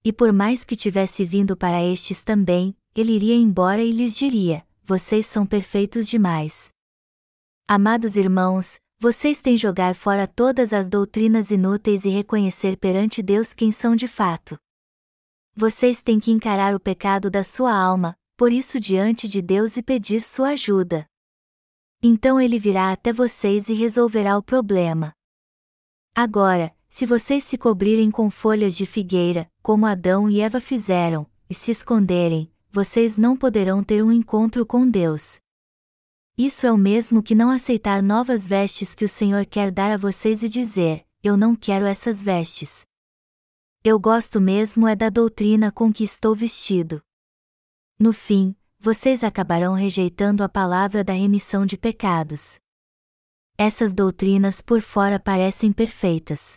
E por mais que tivesse vindo para estes também, ele iria embora e lhes diria: Vocês são perfeitos demais. Amados irmãos, vocês têm jogar fora todas as doutrinas inúteis e reconhecer perante Deus quem são de fato. Vocês têm que encarar o pecado da sua alma, por isso diante de Deus e pedir sua ajuda. Então ele virá até vocês e resolverá o problema. Agora, se vocês se cobrirem com folhas de figueira, como Adão e Eva fizeram, e se esconderem, vocês não poderão ter um encontro com Deus. Isso é o mesmo que não aceitar novas vestes que o Senhor quer dar a vocês e dizer: Eu não quero essas vestes. Eu gosto mesmo é da doutrina com que estou vestido. No fim, vocês acabarão rejeitando a palavra da remissão de pecados. Essas doutrinas por fora parecem perfeitas.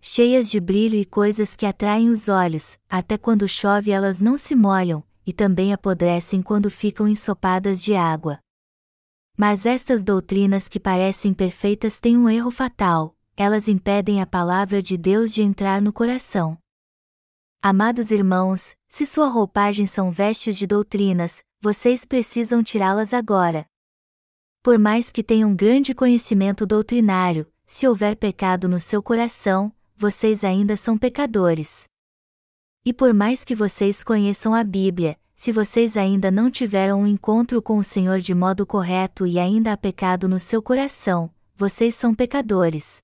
Cheias de brilho e coisas que atraem os olhos, até quando chove elas não se molham, e também apodrecem quando ficam ensopadas de água. Mas estas doutrinas que parecem perfeitas têm um erro fatal, elas impedem a palavra de Deus de entrar no coração. Amados irmãos, se sua roupagem são vestes de doutrinas, vocês precisam tirá-las agora. Por mais que tenham grande conhecimento doutrinário, se houver pecado no seu coração, vocês ainda são pecadores. E por mais que vocês conheçam a Bíblia, se vocês ainda não tiveram um encontro com o Senhor de modo correto e ainda há pecado no seu coração, vocês são pecadores.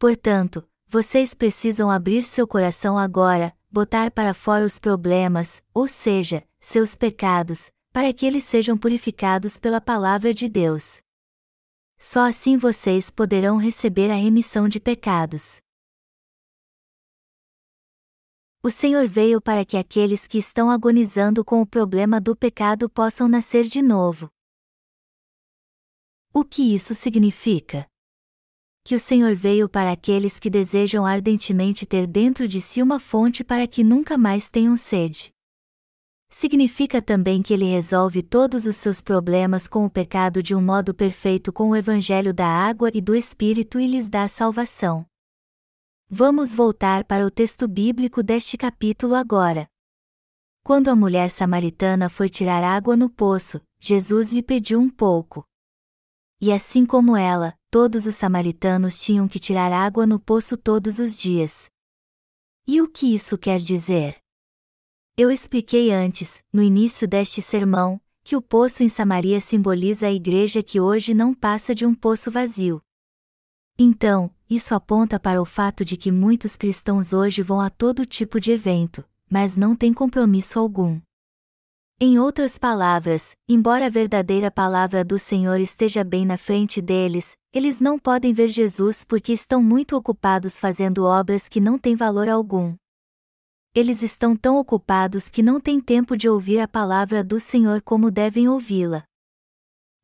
Portanto, vocês precisam abrir seu coração agora, botar para fora os problemas, ou seja, seus pecados, para que eles sejam purificados pela palavra de Deus. Só assim vocês poderão receber a remissão de pecados. O Senhor veio para que aqueles que estão agonizando com o problema do pecado possam nascer de novo. O que isso significa? que o Senhor veio para aqueles que desejam ardentemente ter dentro de si uma fonte para que nunca mais tenham sede. Significa também que ele resolve todos os seus problemas com o pecado de um modo perfeito com o Evangelho da água e do Espírito e lhes dá salvação. Vamos voltar para o texto bíblico deste capítulo agora. Quando a mulher samaritana foi tirar água no poço, Jesus lhe pediu um pouco. E assim como ela, todos os samaritanos tinham que tirar água no poço todos os dias. E o que isso quer dizer? Eu expliquei antes, no início deste sermão, que o poço em Samaria simboliza a igreja que hoje não passa de um poço vazio. Então, isso aponta para o fato de que muitos cristãos hoje vão a todo tipo de evento, mas não têm compromisso algum. Em outras palavras, embora a verdadeira palavra do Senhor esteja bem na frente deles, eles não podem ver Jesus porque estão muito ocupados fazendo obras que não têm valor algum. Eles estão tão ocupados que não têm tempo de ouvir a palavra do Senhor como devem ouvi-la.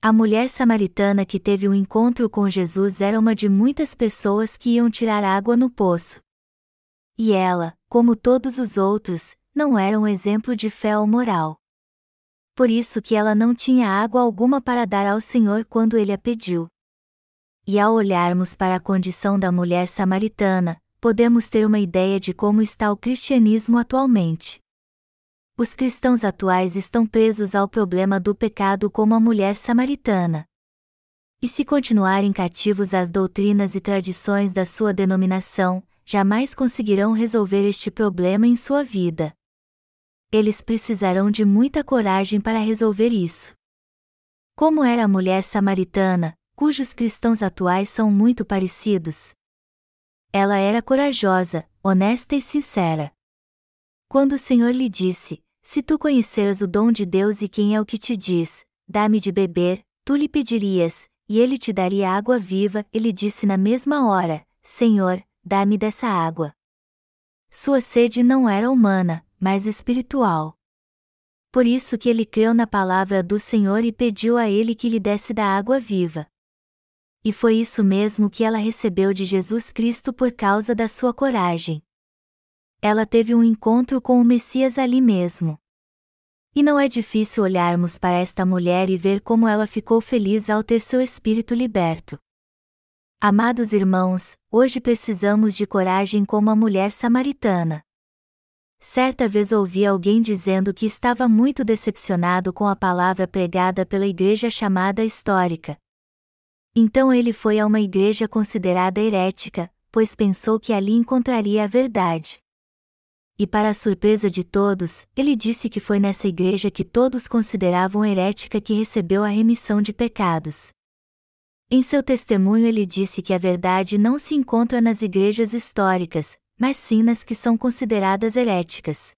A mulher samaritana que teve um encontro com Jesus era uma de muitas pessoas que iam tirar água no poço. E ela, como todos os outros, não era um exemplo de fé ou moral por isso que ela não tinha água alguma para dar ao Senhor quando ele a pediu. E ao olharmos para a condição da mulher samaritana, podemos ter uma ideia de como está o cristianismo atualmente. Os cristãos atuais estão presos ao problema do pecado como a mulher samaritana. E se continuarem cativos às doutrinas e tradições da sua denominação, jamais conseguirão resolver este problema em sua vida. Eles precisarão de muita coragem para resolver isso. Como era a mulher samaritana, cujos cristãos atuais são muito parecidos? Ela era corajosa, honesta e sincera. Quando o Senhor lhe disse: Se tu conheceres o dom de Deus e quem é o que te diz, dá-me de beber, tu lhe pedirias, e ele te daria água viva, ele disse na mesma hora: Senhor, dá-me dessa água. Sua sede não era humana, mas espiritual. Por isso que ele creu na palavra do Senhor e pediu a ele que lhe desse da água viva. E foi isso mesmo que ela recebeu de Jesus Cristo por causa da sua coragem. Ela teve um encontro com o Messias ali mesmo. E não é difícil olharmos para esta mulher e ver como ela ficou feliz ao ter seu espírito liberto. Amados irmãos, hoje precisamos de coragem como a mulher samaritana. Certa vez ouvi alguém dizendo que estava muito decepcionado com a palavra pregada pela igreja chamada histórica. Então ele foi a uma igreja considerada herética, pois pensou que ali encontraria a verdade. E para a surpresa de todos, ele disse que foi nessa igreja que todos consideravam herética que recebeu a remissão de pecados. Em seu testemunho, ele disse que a verdade não se encontra nas igrejas históricas, mas sim nas que são consideradas heréticas.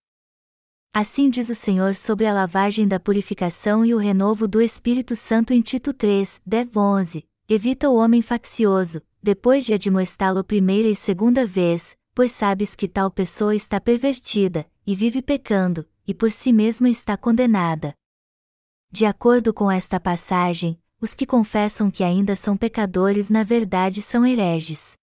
Assim diz o Senhor sobre a lavagem da purificação e o renovo do Espírito Santo em Tito 3, 10, 11. Evita o homem faccioso, depois de admoestá-lo primeira e segunda vez, pois sabes que tal pessoa está pervertida, e vive pecando, e por si mesma está condenada. De acordo com esta passagem, os que confessam que ainda são pecadores na verdade são hereges.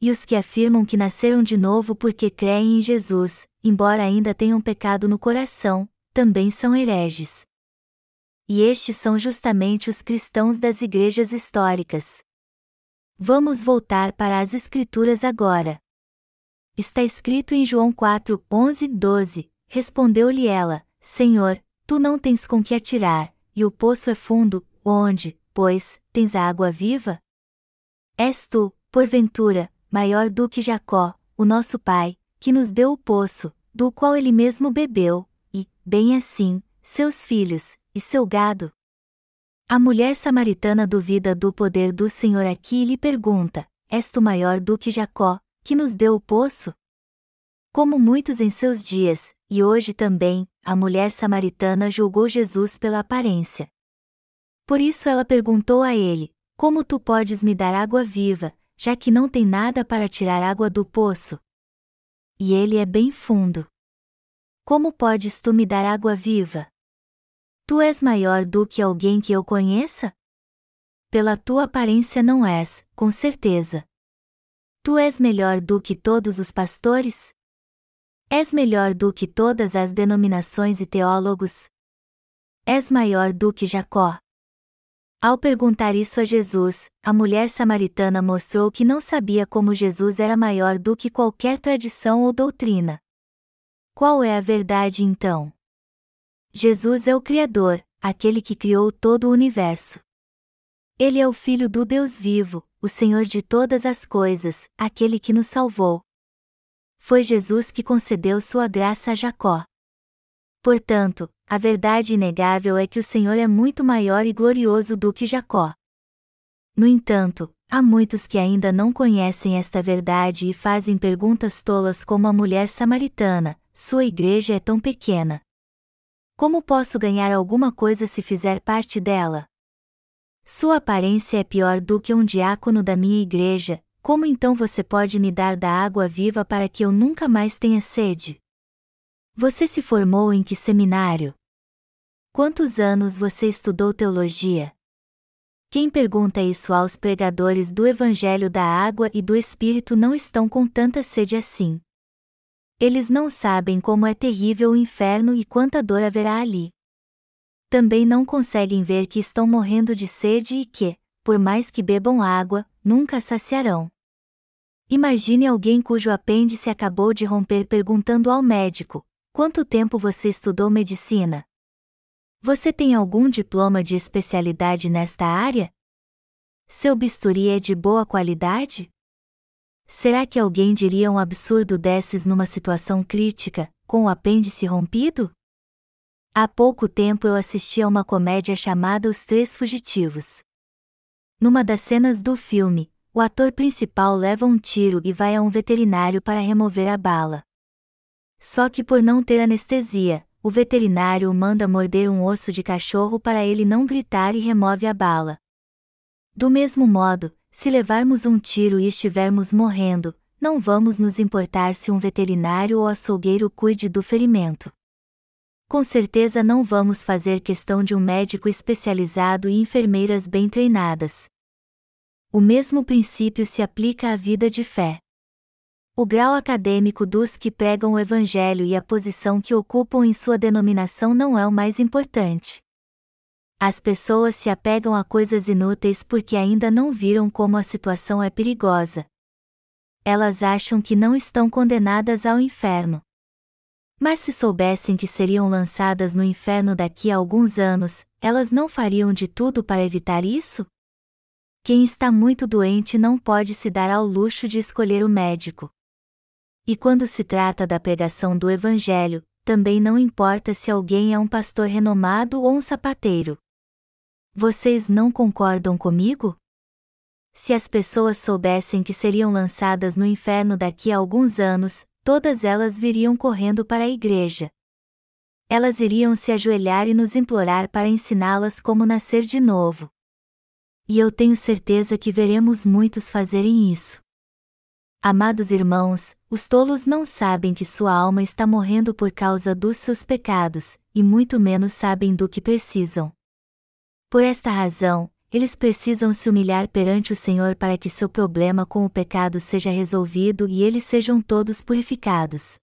E os que afirmam que nasceram de novo porque creem em Jesus, embora ainda tenham pecado no coração, também são hereges. E estes são justamente os cristãos das igrejas históricas. Vamos voltar para as Escrituras agora. Está escrito em João 4, 11, 12: Respondeu-lhe ela: Senhor, tu não tens com que atirar, e o poço é fundo, onde, pois, tens a água viva? És tu, porventura, maior do que Jacó, o nosso pai, que nos deu o poço, do qual ele mesmo bebeu, e, bem assim, seus filhos, e seu gado? A mulher samaritana duvida do poder do Senhor aqui e lhe pergunta: És tu maior do que Jacó, que nos deu o poço? Como muitos em seus dias, e hoje também, a mulher samaritana julgou Jesus pela aparência. Por isso ela perguntou a ele: Como tu podes me dar água viva, já que não tem nada para tirar água do poço? E ele é bem fundo. Como podes tu me dar água viva? Tu és maior do que alguém que eu conheça? Pela tua aparência não és, com certeza. Tu és melhor do que todos os pastores? És melhor do que todas as denominações e teólogos? És maior do que Jacó? Ao perguntar isso a Jesus, a mulher samaritana mostrou que não sabia como Jesus era maior do que qualquer tradição ou doutrina. Qual é a verdade então? Jesus é o Criador, aquele que criou todo o universo. Ele é o Filho do Deus vivo, o Senhor de todas as coisas, aquele que nos salvou. Foi Jesus que concedeu sua graça a Jacó. Portanto, a verdade inegável é que o Senhor é muito maior e glorioso do que Jacó. No entanto, há muitos que ainda não conhecem esta verdade e fazem perguntas tolas como a mulher samaritana: sua igreja é tão pequena. Como posso ganhar alguma coisa se fizer parte dela? Sua aparência é pior do que um diácono da minha igreja, como então você pode me dar da água viva para que eu nunca mais tenha sede? Você se formou em que seminário? Quantos anos você estudou teologia? Quem pergunta isso aos pregadores do Evangelho da Água e do Espírito não estão com tanta sede assim. Eles não sabem como é terrível o inferno e quanta dor haverá ali também não conseguem ver que estão morrendo de sede e que, por mais que bebam água, nunca saciarão. Imagine alguém cujo apêndice acabou de romper perguntando ao médico: Quanto tempo você estudou medicina? Você tem algum diploma de especialidade nesta área? Seu bisturi é de boa qualidade? Será que alguém diria um absurdo desses numa situação crítica, com o apêndice rompido? Há pouco tempo eu assisti a uma comédia chamada Os Três Fugitivos. Numa das cenas do filme, o ator principal leva um tiro e vai a um veterinário para remover a bala. Só que por não ter anestesia, o veterinário o manda morder um osso de cachorro para ele não gritar e remove a bala. Do mesmo modo, se levarmos um tiro e estivermos morrendo, não vamos nos importar se um veterinário ou açougueiro cuide do ferimento. Com certeza não vamos fazer questão de um médico especializado e enfermeiras bem treinadas. O mesmo princípio se aplica à vida de fé. O grau acadêmico dos que pregam o Evangelho e a posição que ocupam em sua denominação não é o mais importante. As pessoas se apegam a coisas inúteis porque ainda não viram como a situação é perigosa. Elas acham que não estão condenadas ao inferno. Mas se soubessem que seriam lançadas no inferno daqui a alguns anos, elas não fariam de tudo para evitar isso? Quem está muito doente não pode se dar ao luxo de escolher o médico. E quando se trata da pregação do Evangelho, também não importa se alguém é um pastor renomado ou um sapateiro. Vocês não concordam comigo? Se as pessoas soubessem que seriam lançadas no inferno daqui a alguns anos, todas elas viriam correndo para a igreja. Elas iriam se ajoelhar e nos implorar para ensiná-las como nascer de novo. E eu tenho certeza que veremos muitos fazerem isso. Amados irmãos, os tolos não sabem que sua alma está morrendo por causa dos seus pecados, e muito menos sabem do que precisam. Por esta razão, eles precisam se humilhar perante o Senhor para que seu problema com o pecado seja resolvido e eles sejam todos purificados.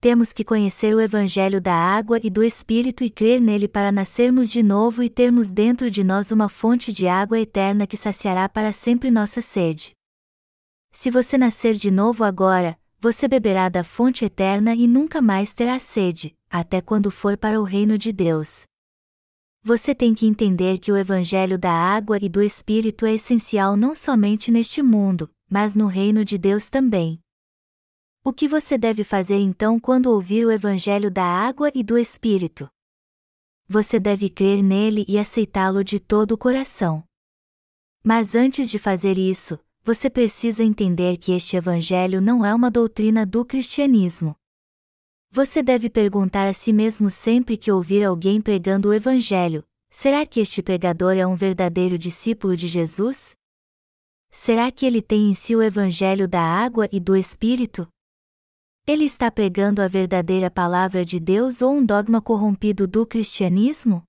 Temos que conhecer o Evangelho da água e do Espírito e crer nele para nascermos de novo e termos dentro de nós uma fonte de água eterna que saciará para sempre nossa sede. Se você nascer de novo agora, você beberá da fonte eterna e nunca mais terá sede, até quando for para o reino de Deus. Você tem que entender que o Evangelho da água e do Espírito é essencial não somente neste mundo, mas no reino de Deus também. O que você deve fazer então quando ouvir o Evangelho da água e do Espírito? Você deve crer nele e aceitá-lo de todo o coração. Mas antes de fazer isso, você precisa entender que este Evangelho não é uma doutrina do cristianismo. Você deve perguntar a si mesmo sempre que ouvir alguém pregando o Evangelho: será que este pregador é um verdadeiro discípulo de Jesus? Será que ele tem em si o Evangelho da água e do Espírito? Ele está pregando a verdadeira palavra de Deus ou um dogma corrompido do cristianismo?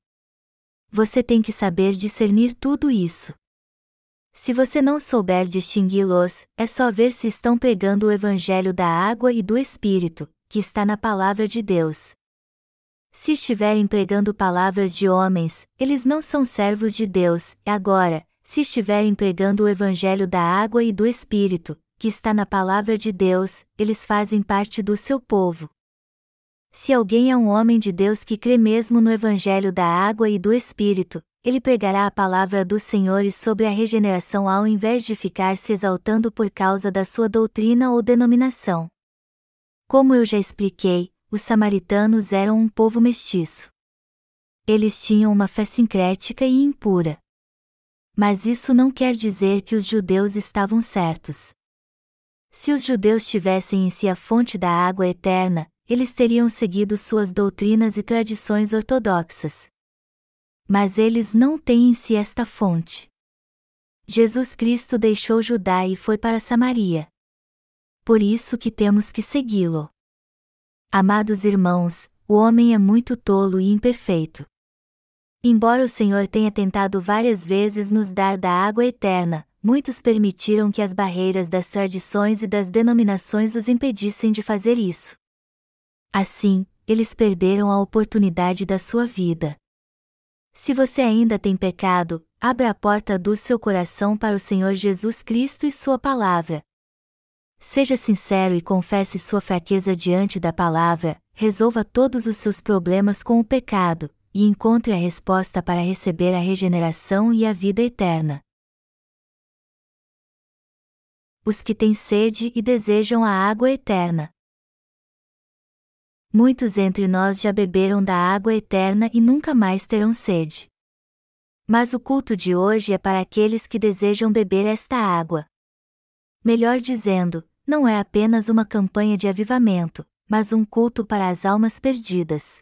Você tem que saber discernir tudo isso. Se você não souber distingui-los, é só ver se estão pregando o Evangelho da água e do Espírito, que está na palavra de Deus. Se estiverem pregando palavras de homens, eles não são servos de Deus, agora, se estiverem pregando o Evangelho da água e do Espírito, que está na palavra de Deus, eles fazem parte do seu povo. Se alguém é um homem de Deus que crê mesmo no Evangelho da água e do Espírito, ele pregará a palavra dos Senhores sobre a regeneração ao invés de ficar se exaltando por causa da sua doutrina ou denominação. Como eu já expliquei, os samaritanos eram um povo mestiço. Eles tinham uma fé sincrética e impura. Mas isso não quer dizer que os judeus estavam certos. Se os judeus tivessem em si a fonte da água eterna, eles teriam seguido suas doutrinas e tradições ortodoxas. Mas eles não têm em si esta fonte. Jesus Cristo deixou Judá e foi para Samaria por isso que temos que segui-lo. Amados irmãos, o homem é muito tolo e imperfeito. Embora o Senhor tenha tentado várias vezes nos dar da água eterna, muitos permitiram que as barreiras das tradições e das denominações os impedissem de fazer isso. Assim, eles perderam a oportunidade da sua vida. Se você ainda tem pecado, abra a porta do seu coração para o Senhor Jesus Cristo e Sua palavra, Seja sincero e confesse sua fraqueza diante da palavra, resolva todos os seus problemas com o pecado, e encontre a resposta para receber a regeneração e a vida eterna. Os que têm sede e desejam a água eterna. Muitos entre nós já beberam da água eterna e nunca mais terão sede. Mas o culto de hoje é para aqueles que desejam beber esta água. Melhor dizendo, não é apenas uma campanha de avivamento, mas um culto para as almas perdidas.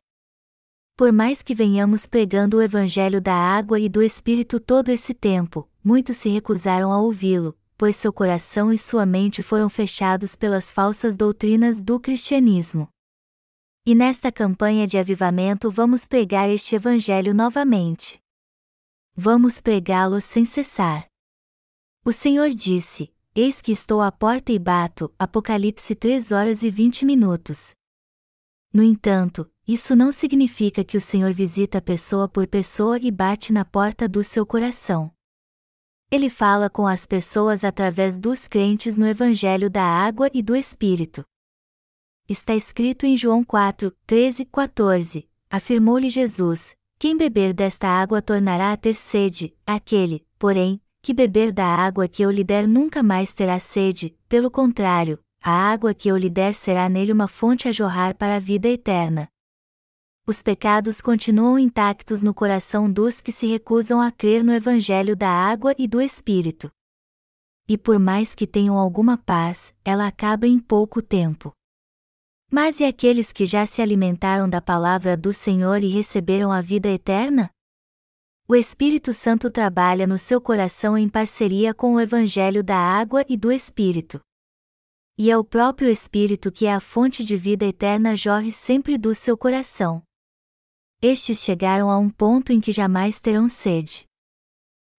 Por mais que venhamos pregando o Evangelho da água e do Espírito todo esse tempo, muitos se recusaram a ouvi-lo, pois seu coração e sua mente foram fechados pelas falsas doutrinas do cristianismo. E nesta campanha de avivamento vamos pregar este Evangelho novamente. Vamos pregá-lo sem cessar. O Senhor disse: Eis que estou à porta e bato. Apocalipse 3 horas e 20 minutos. No entanto, isso não significa que o Senhor visita pessoa por pessoa e bate na porta do seu coração. Ele fala com as pessoas através dos crentes no Evangelho da Água e do Espírito. Está escrito em João 4, 13 14. Afirmou-lhe Jesus: quem beber desta água tornará a ter sede, aquele, porém, que beber da água que eu lhe der nunca mais terá sede, pelo contrário, a água que eu lhe der será nele uma fonte a jorrar para a vida eterna. Os pecados continuam intactos no coração dos que se recusam a crer no Evangelho da água e do Espírito. E por mais que tenham alguma paz, ela acaba em pouco tempo. Mas e aqueles que já se alimentaram da palavra do Senhor e receberam a vida eterna? O Espírito Santo trabalha no seu coração em parceria com o Evangelho da água e do Espírito. E é o próprio Espírito que é a fonte de vida eterna jorre sempre do seu coração. Estes chegaram a um ponto em que jamais terão sede.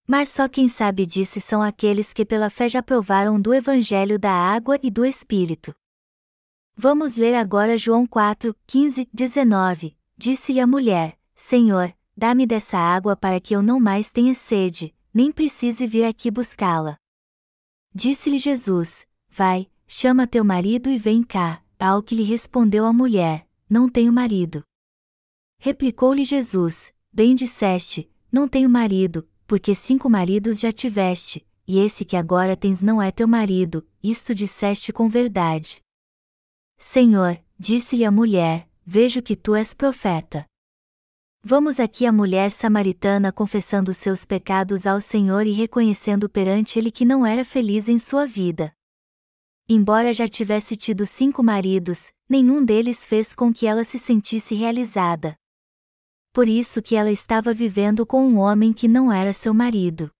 Mas só quem sabe disso são aqueles que pela fé já provaram do Evangelho da água e do Espírito. Vamos ler agora João 4, 15, 19. Disse-lhe a mulher: Senhor, dá-me dessa água para que eu não mais tenha sede, nem precise vir aqui buscá-la. Disse-lhe Jesus: Vai, chama teu marido e vem cá. Ao que lhe respondeu a mulher: Não tenho marido. Replicou-lhe Jesus: Bem disseste, não tenho marido, porque cinco maridos já tiveste, e esse que agora tens não é teu marido, isto disseste com verdade. Senhor, disse-lhe a mulher, vejo que tu és profeta. Vamos aqui a mulher samaritana confessando seus pecados ao Senhor e reconhecendo perante ele que não era feliz em sua vida. Embora já tivesse tido cinco maridos, nenhum deles fez com que ela se sentisse realizada. Por isso que ela estava vivendo com um homem que não era seu marido.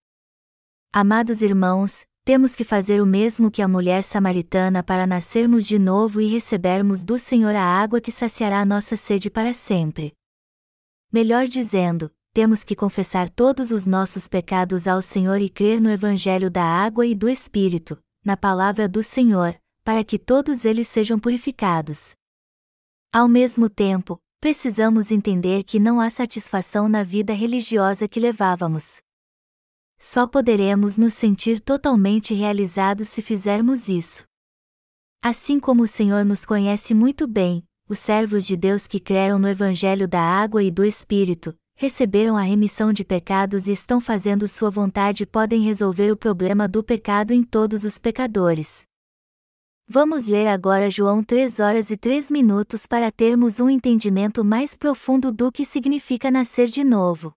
Amados irmãos, temos que fazer o mesmo que a mulher samaritana para nascermos de novo e recebermos do Senhor a água que saciará nossa sede para sempre. Melhor dizendo, temos que confessar todos os nossos pecados ao Senhor e crer no Evangelho da água e do Espírito, na palavra do Senhor, para que todos eles sejam purificados. Ao mesmo tempo, precisamos entender que não há satisfação na vida religiosa que levávamos. Só poderemos nos sentir totalmente realizados se fizermos isso. Assim como o Senhor nos conhece muito bem, os servos de Deus que creram no Evangelho da Água e do Espírito, receberam a remissão de pecados e estão fazendo sua vontade podem resolver o problema do pecado em todos os pecadores. Vamos ler agora João 3 horas e 3 minutos para termos um entendimento mais profundo do que significa nascer de novo.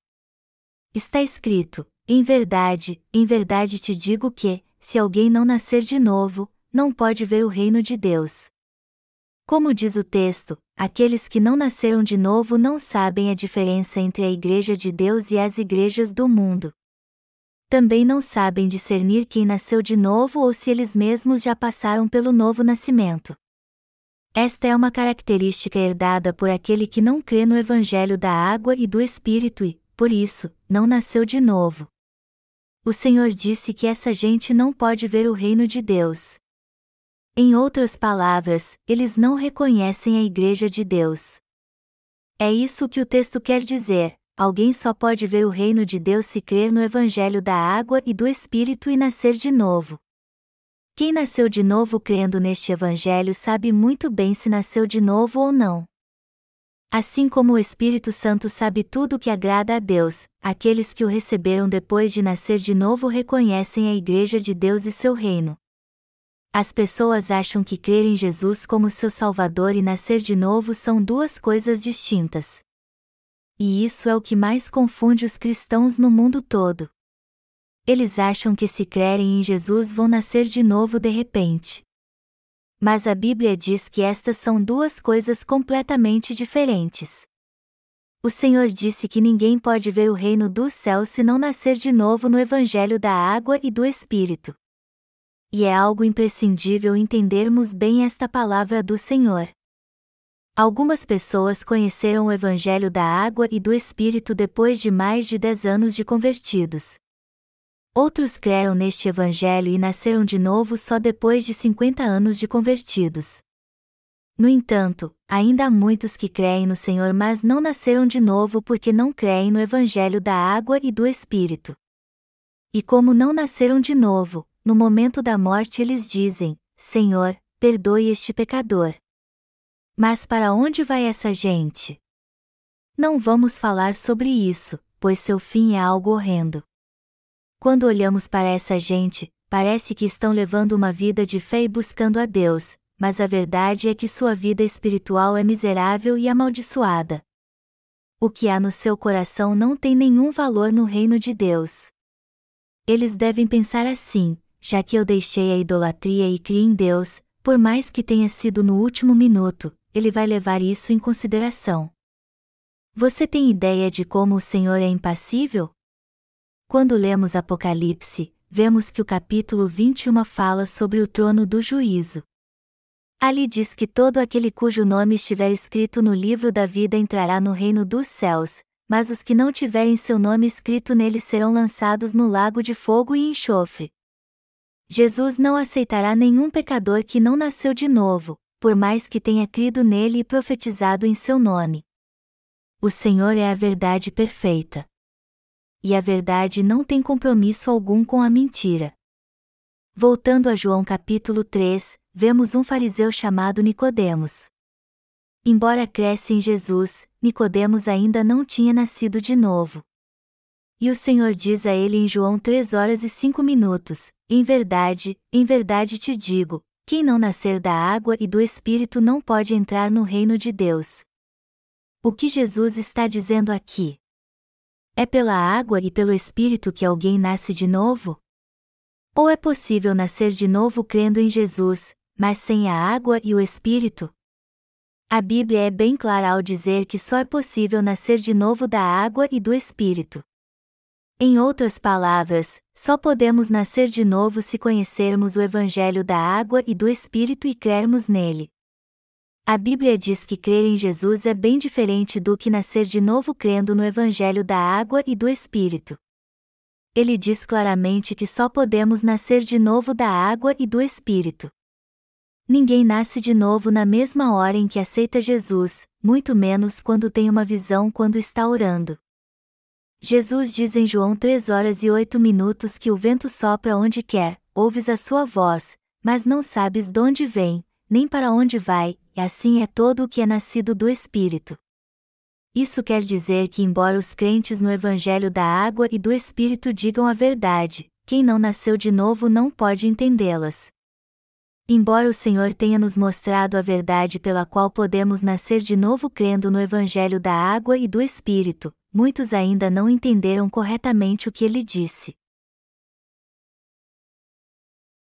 Está escrito: em verdade, em verdade te digo que, se alguém não nascer de novo, não pode ver o reino de Deus. Como diz o texto, aqueles que não nasceram de novo não sabem a diferença entre a Igreja de Deus e as igrejas do mundo. Também não sabem discernir quem nasceu de novo ou se eles mesmos já passaram pelo novo nascimento. Esta é uma característica herdada por aquele que não crê no Evangelho da água e do Espírito e, por isso, não nasceu de novo. O Senhor disse que essa gente não pode ver o reino de Deus. Em outras palavras, eles não reconhecem a Igreja de Deus. É isso que o texto quer dizer: alguém só pode ver o reino de Deus se crer no Evangelho da água e do Espírito e nascer de novo. Quem nasceu de novo crendo neste Evangelho sabe muito bem se nasceu de novo ou não. Assim como o Espírito Santo sabe tudo o que agrada a Deus, aqueles que o receberam depois de nascer de novo reconhecem a Igreja de Deus e seu reino. As pessoas acham que crer em Jesus como seu Salvador e nascer de novo são duas coisas distintas. E isso é o que mais confunde os cristãos no mundo todo. Eles acham que se crerem em Jesus vão nascer de novo de repente. Mas a Bíblia diz que estas são duas coisas completamente diferentes. O Senhor disse que ninguém pode ver o reino dos céus se não nascer de novo no Evangelho da água e do Espírito. E é algo imprescindível entendermos bem esta palavra do Senhor. Algumas pessoas conheceram o Evangelho da água e do Espírito depois de mais de dez anos de convertidos. Outros creram neste Evangelho e nasceram de novo só depois de 50 anos de convertidos. No entanto, ainda há muitos que creem no Senhor mas não nasceram de novo porque não creem no Evangelho da água e do Espírito. E como não nasceram de novo, no momento da morte eles dizem: Senhor, perdoe este pecador. Mas para onde vai essa gente? Não vamos falar sobre isso, pois seu fim é algo horrendo. Quando olhamos para essa gente, parece que estão levando uma vida de fé e buscando a Deus, mas a verdade é que sua vida espiritual é miserável e amaldiçoada. O que há no seu coração não tem nenhum valor no reino de Deus. Eles devem pensar assim: já que eu deixei a idolatria e criei em Deus, por mais que tenha sido no último minuto, ele vai levar isso em consideração. Você tem ideia de como o Senhor é impassível? Quando lemos Apocalipse, vemos que o capítulo 21 fala sobre o trono do juízo. Ali diz que todo aquele cujo nome estiver escrito no livro da vida entrará no reino dos céus, mas os que não tiverem seu nome escrito nele serão lançados no lago de fogo e enxofre. Jesus não aceitará nenhum pecador que não nasceu de novo, por mais que tenha crido nele e profetizado em seu nome. O Senhor é a verdade perfeita e a verdade não tem compromisso algum com a mentira. Voltando a João capítulo 3, vemos um fariseu chamado Nicodemos. Embora cresce em Jesus, Nicodemos ainda não tinha nascido de novo. E o Senhor diz a ele em João 3 horas e 5 minutos: Em verdade, em verdade te digo, quem não nascer da água e do Espírito não pode entrar no reino de Deus. O que Jesus está dizendo aqui? É pela água e pelo Espírito que alguém nasce de novo? Ou é possível nascer de novo crendo em Jesus, mas sem a água e o Espírito? A Bíblia é bem clara ao dizer que só é possível nascer de novo da água e do Espírito. Em outras palavras, só podemos nascer de novo se conhecermos o Evangelho da água e do Espírito e crermos nele. A Bíblia diz que crer em Jesus é bem diferente do que nascer de novo crendo no Evangelho da água e do Espírito. Ele diz claramente que só podemos nascer de novo da água e do Espírito. Ninguém nasce de novo na mesma hora em que aceita Jesus, muito menos quando tem uma visão quando está orando. Jesus diz em João 3 horas e 8 minutos que o vento sopra onde quer, ouves a sua voz, mas não sabes de onde vem, nem para onde vai, e assim é todo o que é nascido do Espírito. Isso quer dizer que, embora os crentes no Evangelho da Água e do Espírito digam a verdade, quem não nasceu de novo não pode entendê-las. Embora o Senhor tenha nos mostrado a verdade pela qual podemos nascer de novo crendo no Evangelho da Água e do Espírito, muitos ainda não entenderam corretamente o que ele disse.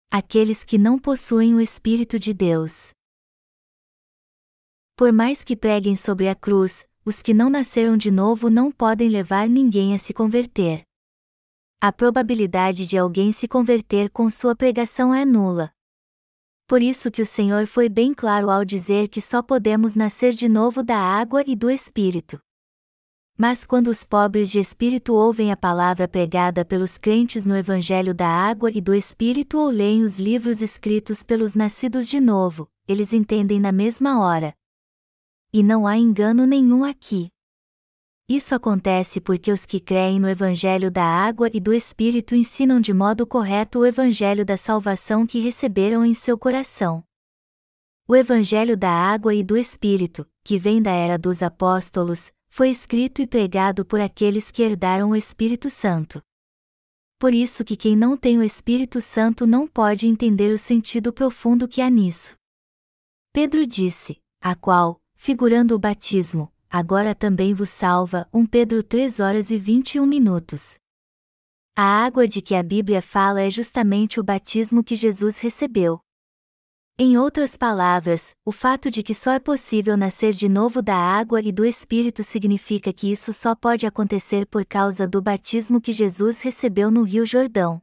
Aqueles que não possuem o Espírito de Deus. Por mais que preguem sobre a cruz, os que não nasceram de novo não podem levar ninguém a se converter. A probabilidade de alguém se converter com sua pregação é nula. Por isso que o Senhor foi bem claro ao dizer que só podemos nascer de novo da água e do Espírito. Mas quando os pobres de espírito ouvem a palavra pregada pelos crentes no Evangelho da Água e do Espírito ou leem os livros escritos pelos nascidos de novo, eles entendem na mesma hora, e não há engano nenhum aqui. Isso acontece porque os que creem no Evangelho da Água e do Espírito ensinam de modo correto o Evangelho da salvação que receberam em seu coração. O Evangelho da Água e do Espírito, que vem da era dos apóstolos, foi escrito e pregado por aqueles que herdaram o Espírito Santo. por isso que quem não tem o Espírito Santo não pode entender o sentido profundo que há nisso. Pedro disse, a qual, figurando o batismo, agora também vos salva. 1 Pedro 3 horas e 21 minutos. A água de que a Bíblia fala é justamente o batismo que Jesus recebeu. Em outras palavras, o fato de que só é possível nascer de novo da água e do Espírito significa que isso só pode acontecer por causa do batismo que Jesus recebeu no Rio Jordão.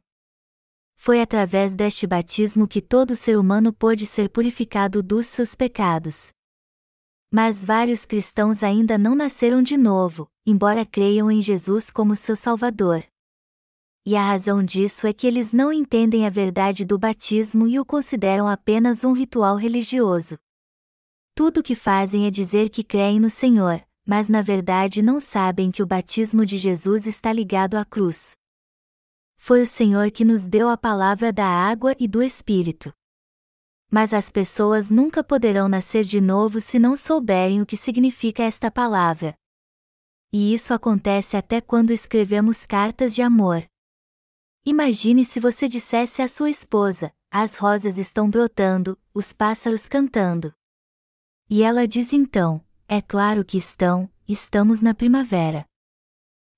Foi através deste batismo que todo ser humano pôde ser purificado dos seus pecados. Mas vários cristãos ainda não nasceram de novo, embora creiam em Jesus como seu Salvador e a razão disso é que eles não entendem a verdade do batismo e o consideram apenas um ritual religioso. Tudo o que fazem é dizer que creem no Senhor, mas na verdade não sabem que o batismo de Jesus está ligado à cruz. Foi o Senhor que nos deu a palavra da água e do Espírito. Mas as pessoas nunca poderão nascer de novo se não souberem o que significa esta palavra. E isso acontece até quando escrevemos cartas de amor. Imagine se você dissesse à sua esposa: as rosas estão brotando, os pássaros cantando. E ela diz então: é claro que estão, estamos na primavera.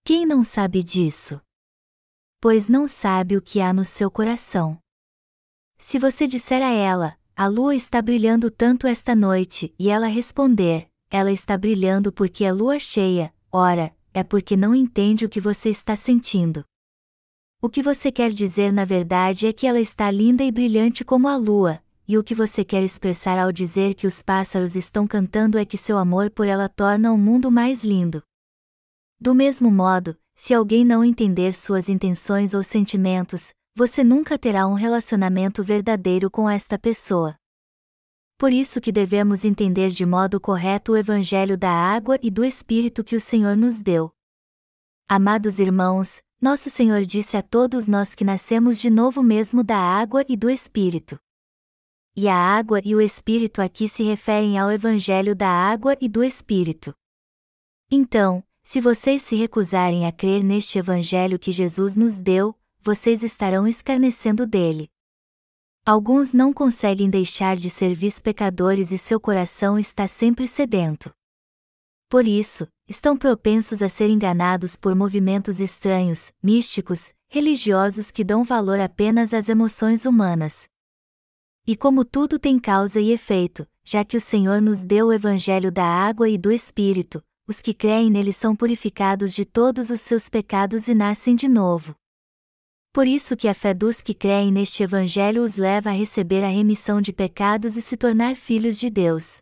Quem não sabe disso? Pois não sabe o que há no seu coração. Se você disser a ela: a lua está brilhando tanto esta noite, e ela responder: ela está brilhando porque é lua cheia, ora, é porque não entende o que você está sentindo. O que você quer dizer na verdade é que ela está linda e brilhante como a lua, e o que você quer expressar ao dizer que os pássaros estão cantando é que seu amor por ela torna o mundo mais lindo. Do mesmo modo, se alguém não entender suas intenções ou sentimentos, você nunca terá um relacionamento verdadeiro com esta pessoa. Por isso que devemos entender de modo correto o evangelho da água e do espírito que o Senhor nos deu. Amados irmãos, nosso Senhor disse a todos nós que nascemos de novo mesmo da água e do Espírito. E a água e o Espírito aqui se referem ao Evangelho da água e do Espírito. Então, se vocês se recusarem a crer neste Evangelho que Jesus nos deu, vocês estarão escarnecendo dele. Alguns não conseguem deixar de ser vis-pecadores e seu coração está sempre sedento. Por isso, estão propensos a ser enganados por movimentos estranhos, místicos, religiosos que dão valor apenas às emoções humanas. E como tudo tem causa e efeito, já que o Senhor nos deu o Evangelho da água e do Espírito, os que creem nele são purificados de todos os seus pecados e nascem de novo. Por isso que a fé dos que creem neste Evangelho os leva a receber a remissão de pecados e se tornar filhos de Deus.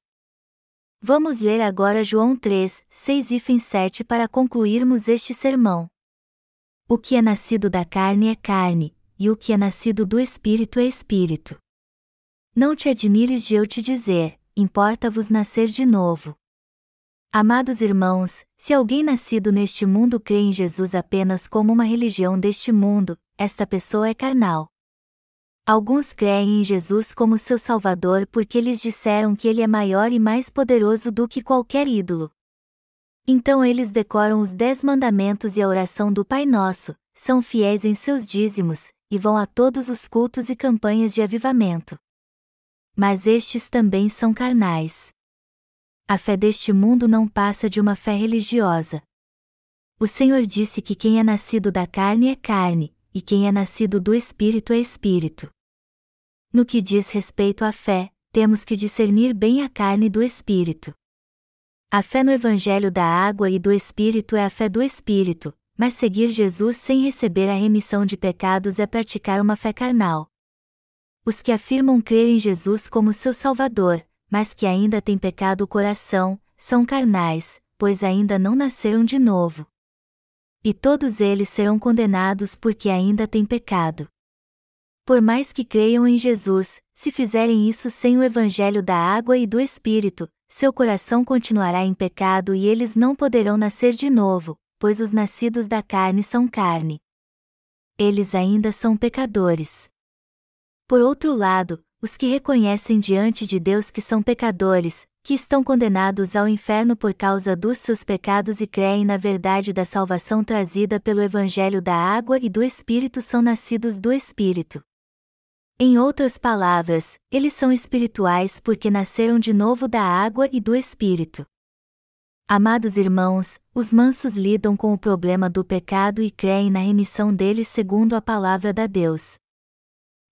Vamos ler agora João 3, 6 e 7 para concluirmos este sermão. O que é nascido da carne é carne, e o que é nascido do espírito é espírito. Não te admires de eu te dizer, importa-vos nascer de novo. Amados irmãos, se alguém nascido neste mundo crê em Jesus apenas como uma religião deste mundo, esta pessoa é carnal. Alguns creem em Jesus como seu Salvador porque eles disseram que ele é maior e mais poderoso do que qualquer ídolo. Então eles decoram os Dez Mandamentos e a oração do Pai Nosso, são fiéis em seus dízimos, e vão a todos os cultos e campanhas de avivamento. Mas estes também são carnais. A fé deste mundo não passa de uma fé religiosa. O Senhor disse que quem é nascido da carne é carne, e quem é nascido do Espírito é Espírito. No que diz respeito à fé, temos que discernir bem a carne do Espírito. A fé no Evangelho da água e do Espírito é a fé do Espírito, mas seguir Jesus sem receber a remissão de pecados é praticar uma fé carnal. Os que afirmam crer em Jesus como seu Salvador, mas que ainda têm pecado o coração, são carnais, pois ainda não nasceram de novo e todos eles serão condenados porque ainda têm pecado. Por mais que creiam em Jesus, se fizerem isso sem o Evangelho da água e do Espírito, seu coração continuará em pecado e eles não poderão nascer de novo, pois os nascidos da carne são carne. Eles ainda são pecadores. Por outro lado, os que reconhecem diante de Deus que são pecadores, que estão condenados ao inferno por causa dos seus pecados e creem na verdade da salvação trazida pelo Evangelho da Água e do Espírito são nascidos do Espírito. Em outras palavras, eles são espirituais porque nasceram de novo da água e do Espírito. Amados irmãos, os mansos lidam com o problema do pecado e creem na remissão deles segundo a palavra da Deus.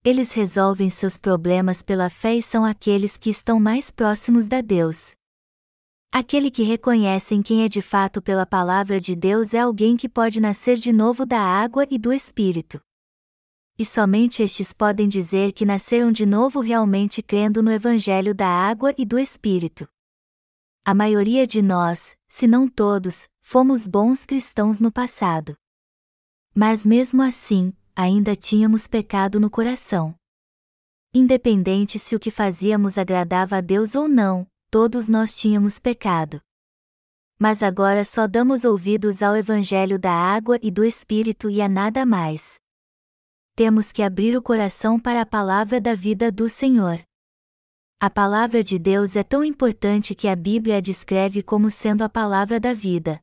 Eles resolvem seus problemas pela fé e são aqueles que estão mais próximos da Deus. Aquele que reconhecem quem é de fato pela palavra de Deus é alguém que pode nascer de novo da água e do Espírito. E somente estes podem dizer que nasceram de novo realmente crendo no Evangelho da água e do Espírito. A maioria de nós, se não todos, fomos bons cristãos no passado. Mas mesmo assim, ainda tínhamos pecado no coração. Independente se o que fazíamos agradava a Deus ou não, todos nós tínhamos pecado. Mas agora só damos ouvidos ao Evangelho da água e do Espírito e a nada mais. Temos que abrir o coração para a palavra da vida do Senhor. A palavra de Deus é tão importante que a Bíblia a descreve como sendo a palavra da vida.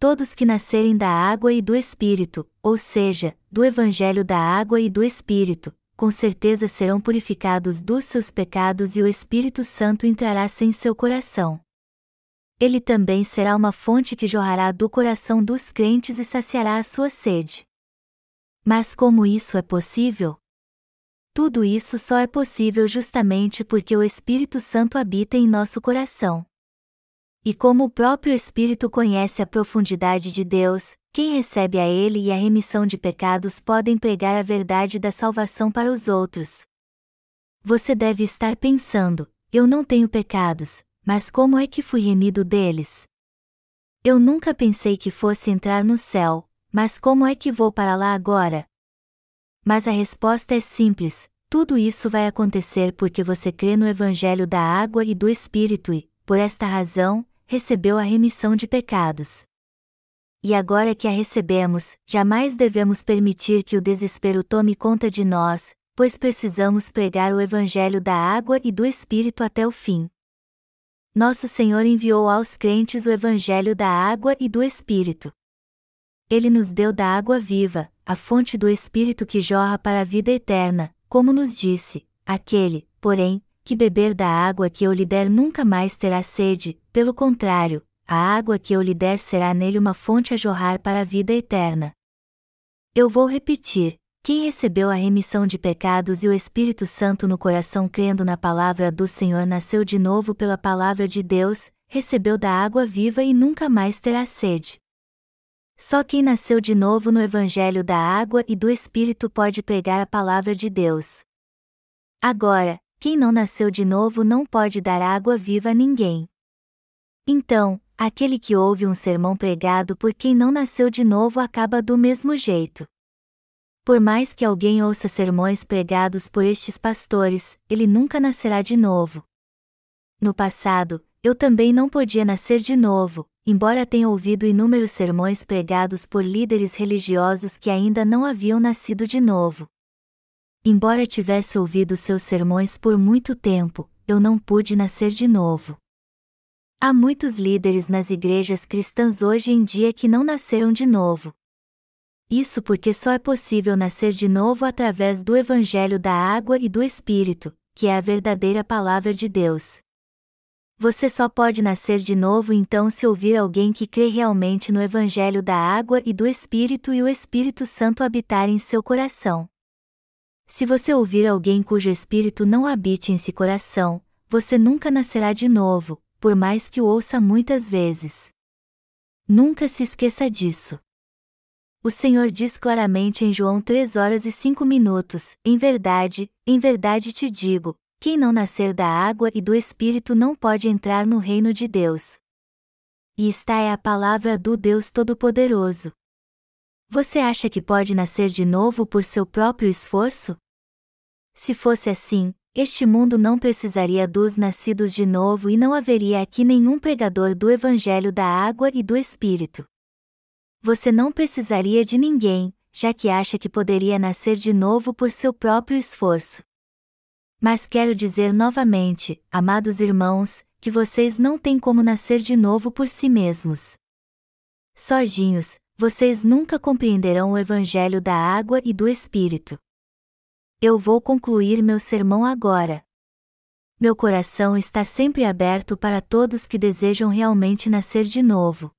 Todos que nascerem da água e do Espírito, ou seja, do Evangelho da água e do Espírito, com certeza serão purificados dos seus pecados e o Espírito Santo entrará sem seu coração. Ele também será uma fonte que jorrará do coração dos crentes e saciará a sua sede. Mas como isso é possível? Tudo isso só é possível justamente porque o Espírito Santo habita em nosso coração. E como o próprio Espírito conhece a profundidade de Deus, quem recebe a Ele e a remissão de pecados podem pregar a verdade da salvação para os outros. Você deve estar pensando: eu não tenho pecados, mas como é que fui remido deles? Eu nunca pensei que fosse entrar no céu, mas como é que vou para lá agora? Mas a resposta é simples: tudo isso vai acontecer porque você crê no Evangelho da água e do Espírito e, por esta razão, recebeu a remissão de pecados. E agora que a recebemos, jamais devemos permitir que o desespero tome conta de nós, pois precisamos pregar o Evangelho da água e do Espírito até o fim. Nosso Senhor enviou aos crentes o Evangelho da água e do Espírito. Ele nos deu da água viva, a fonte do Espírito que jorra para a vida eterna, como nos disse: aquele, porém, que beber da água que eu lhe der nunca mais terá sede, pelo contrário, a água que eu lhe der será nele uma fonte a jorrar para a vida eterna. Eu vou repetir: quem recebeu a remissão de pecados e o Espírito Santo no coração crendo na palavra do Senhor nasceu de novo pela palavra de Deus, recebeu da água viva e nunca mais terá sede. Só quem nasceu de novo no Evangelho da água e do Espírito pode pregar a palavra de Deus. Agora, quem não nasceu de novo não pode dar água viva a ninguém. Então, aquele que ouve um sermão pregado por quem não nasceu de novo acaba do mesmo jeito. Por mais que alguém ouça sermões pregados por estes pastores, ele nunca nascerá de novo. No passado, eu também não podia nascer de novo, embora tenha ouvido inúmeros sermões pregados por líderes religiosos que ainda não haviam nascido de novo. Embora tivesse ouvido seus sermões por muito tempo, eu não pude nascer de novo. Há muitos líderes nas igrejas cristãs hoje em dia que não nasceram de novo. Isso porque só é possível nascer de novo através do Evangelho da Água e do Espírito, que é a verdadeira palavra de Deus. Você só pode nascer de novo então se ouvir alguém que crê realmente no Evangelho da Água e do Espírito e o Espírito Santo habitar em seu coração. Se você ouvir alguém cujo espírito não habite em seu coração, você nunca nascerá de novo, por mais que o ouça muitas vezes. Nunca se esqueça disso. O Senhor diz claramente em João 3 horas e 5 minutos: Em verdade, em verdade te digo, quem não nascer da água e do Espírito não pode entrar no reino de Deus. E esta é a palavra do Deus Todo-Poderoso. Você acha que pode nascer de novo por seu próprio esforço? Se fosse assim, este mundo não precisaria dos nascidos de novo e não haveria aqui nenhum pregador do Evangelho da água e do Espírito. Você não precisaria de ninguém, já que acha que poderia nascer de novo por seu próprio esforço. Mas quero dizer novamente, amados irmãos, que vocês não têm como nascer de novo por si mesmos. Sozinhos, vocês nunca compreenderão o Evangelho da água e do Espírito. Eu vou concluir meu sermão agora. Meu coração está sempre aberto para todos que desejam realmente nascer de novo.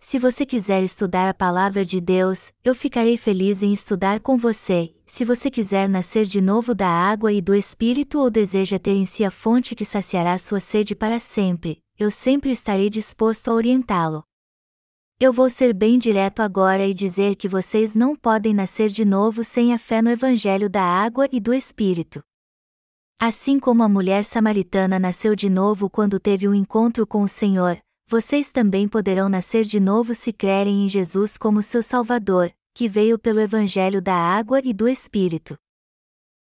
Se você quiser estudar a palavra de Deus, eu ficarei feliz em estudar com você. Se você quiser nascer de novo da água e do Espírito ou deseja ter em si a fonte que saciará sua sede para sempre, eu sempre estarei disposto a orientá-lo. Eu vou ser bem direto agora e dizer que vocês não podem nascer de novo sem a fé no Evangelho da água e do Espírito. Assim como a mulher samaritana nasceu de novo quando teve um encontro com o Senhor, vocês também poderão nascer de novo se crerem em Jesus como seu Salvador, que veio pelo Evangelho da água e do Espírito.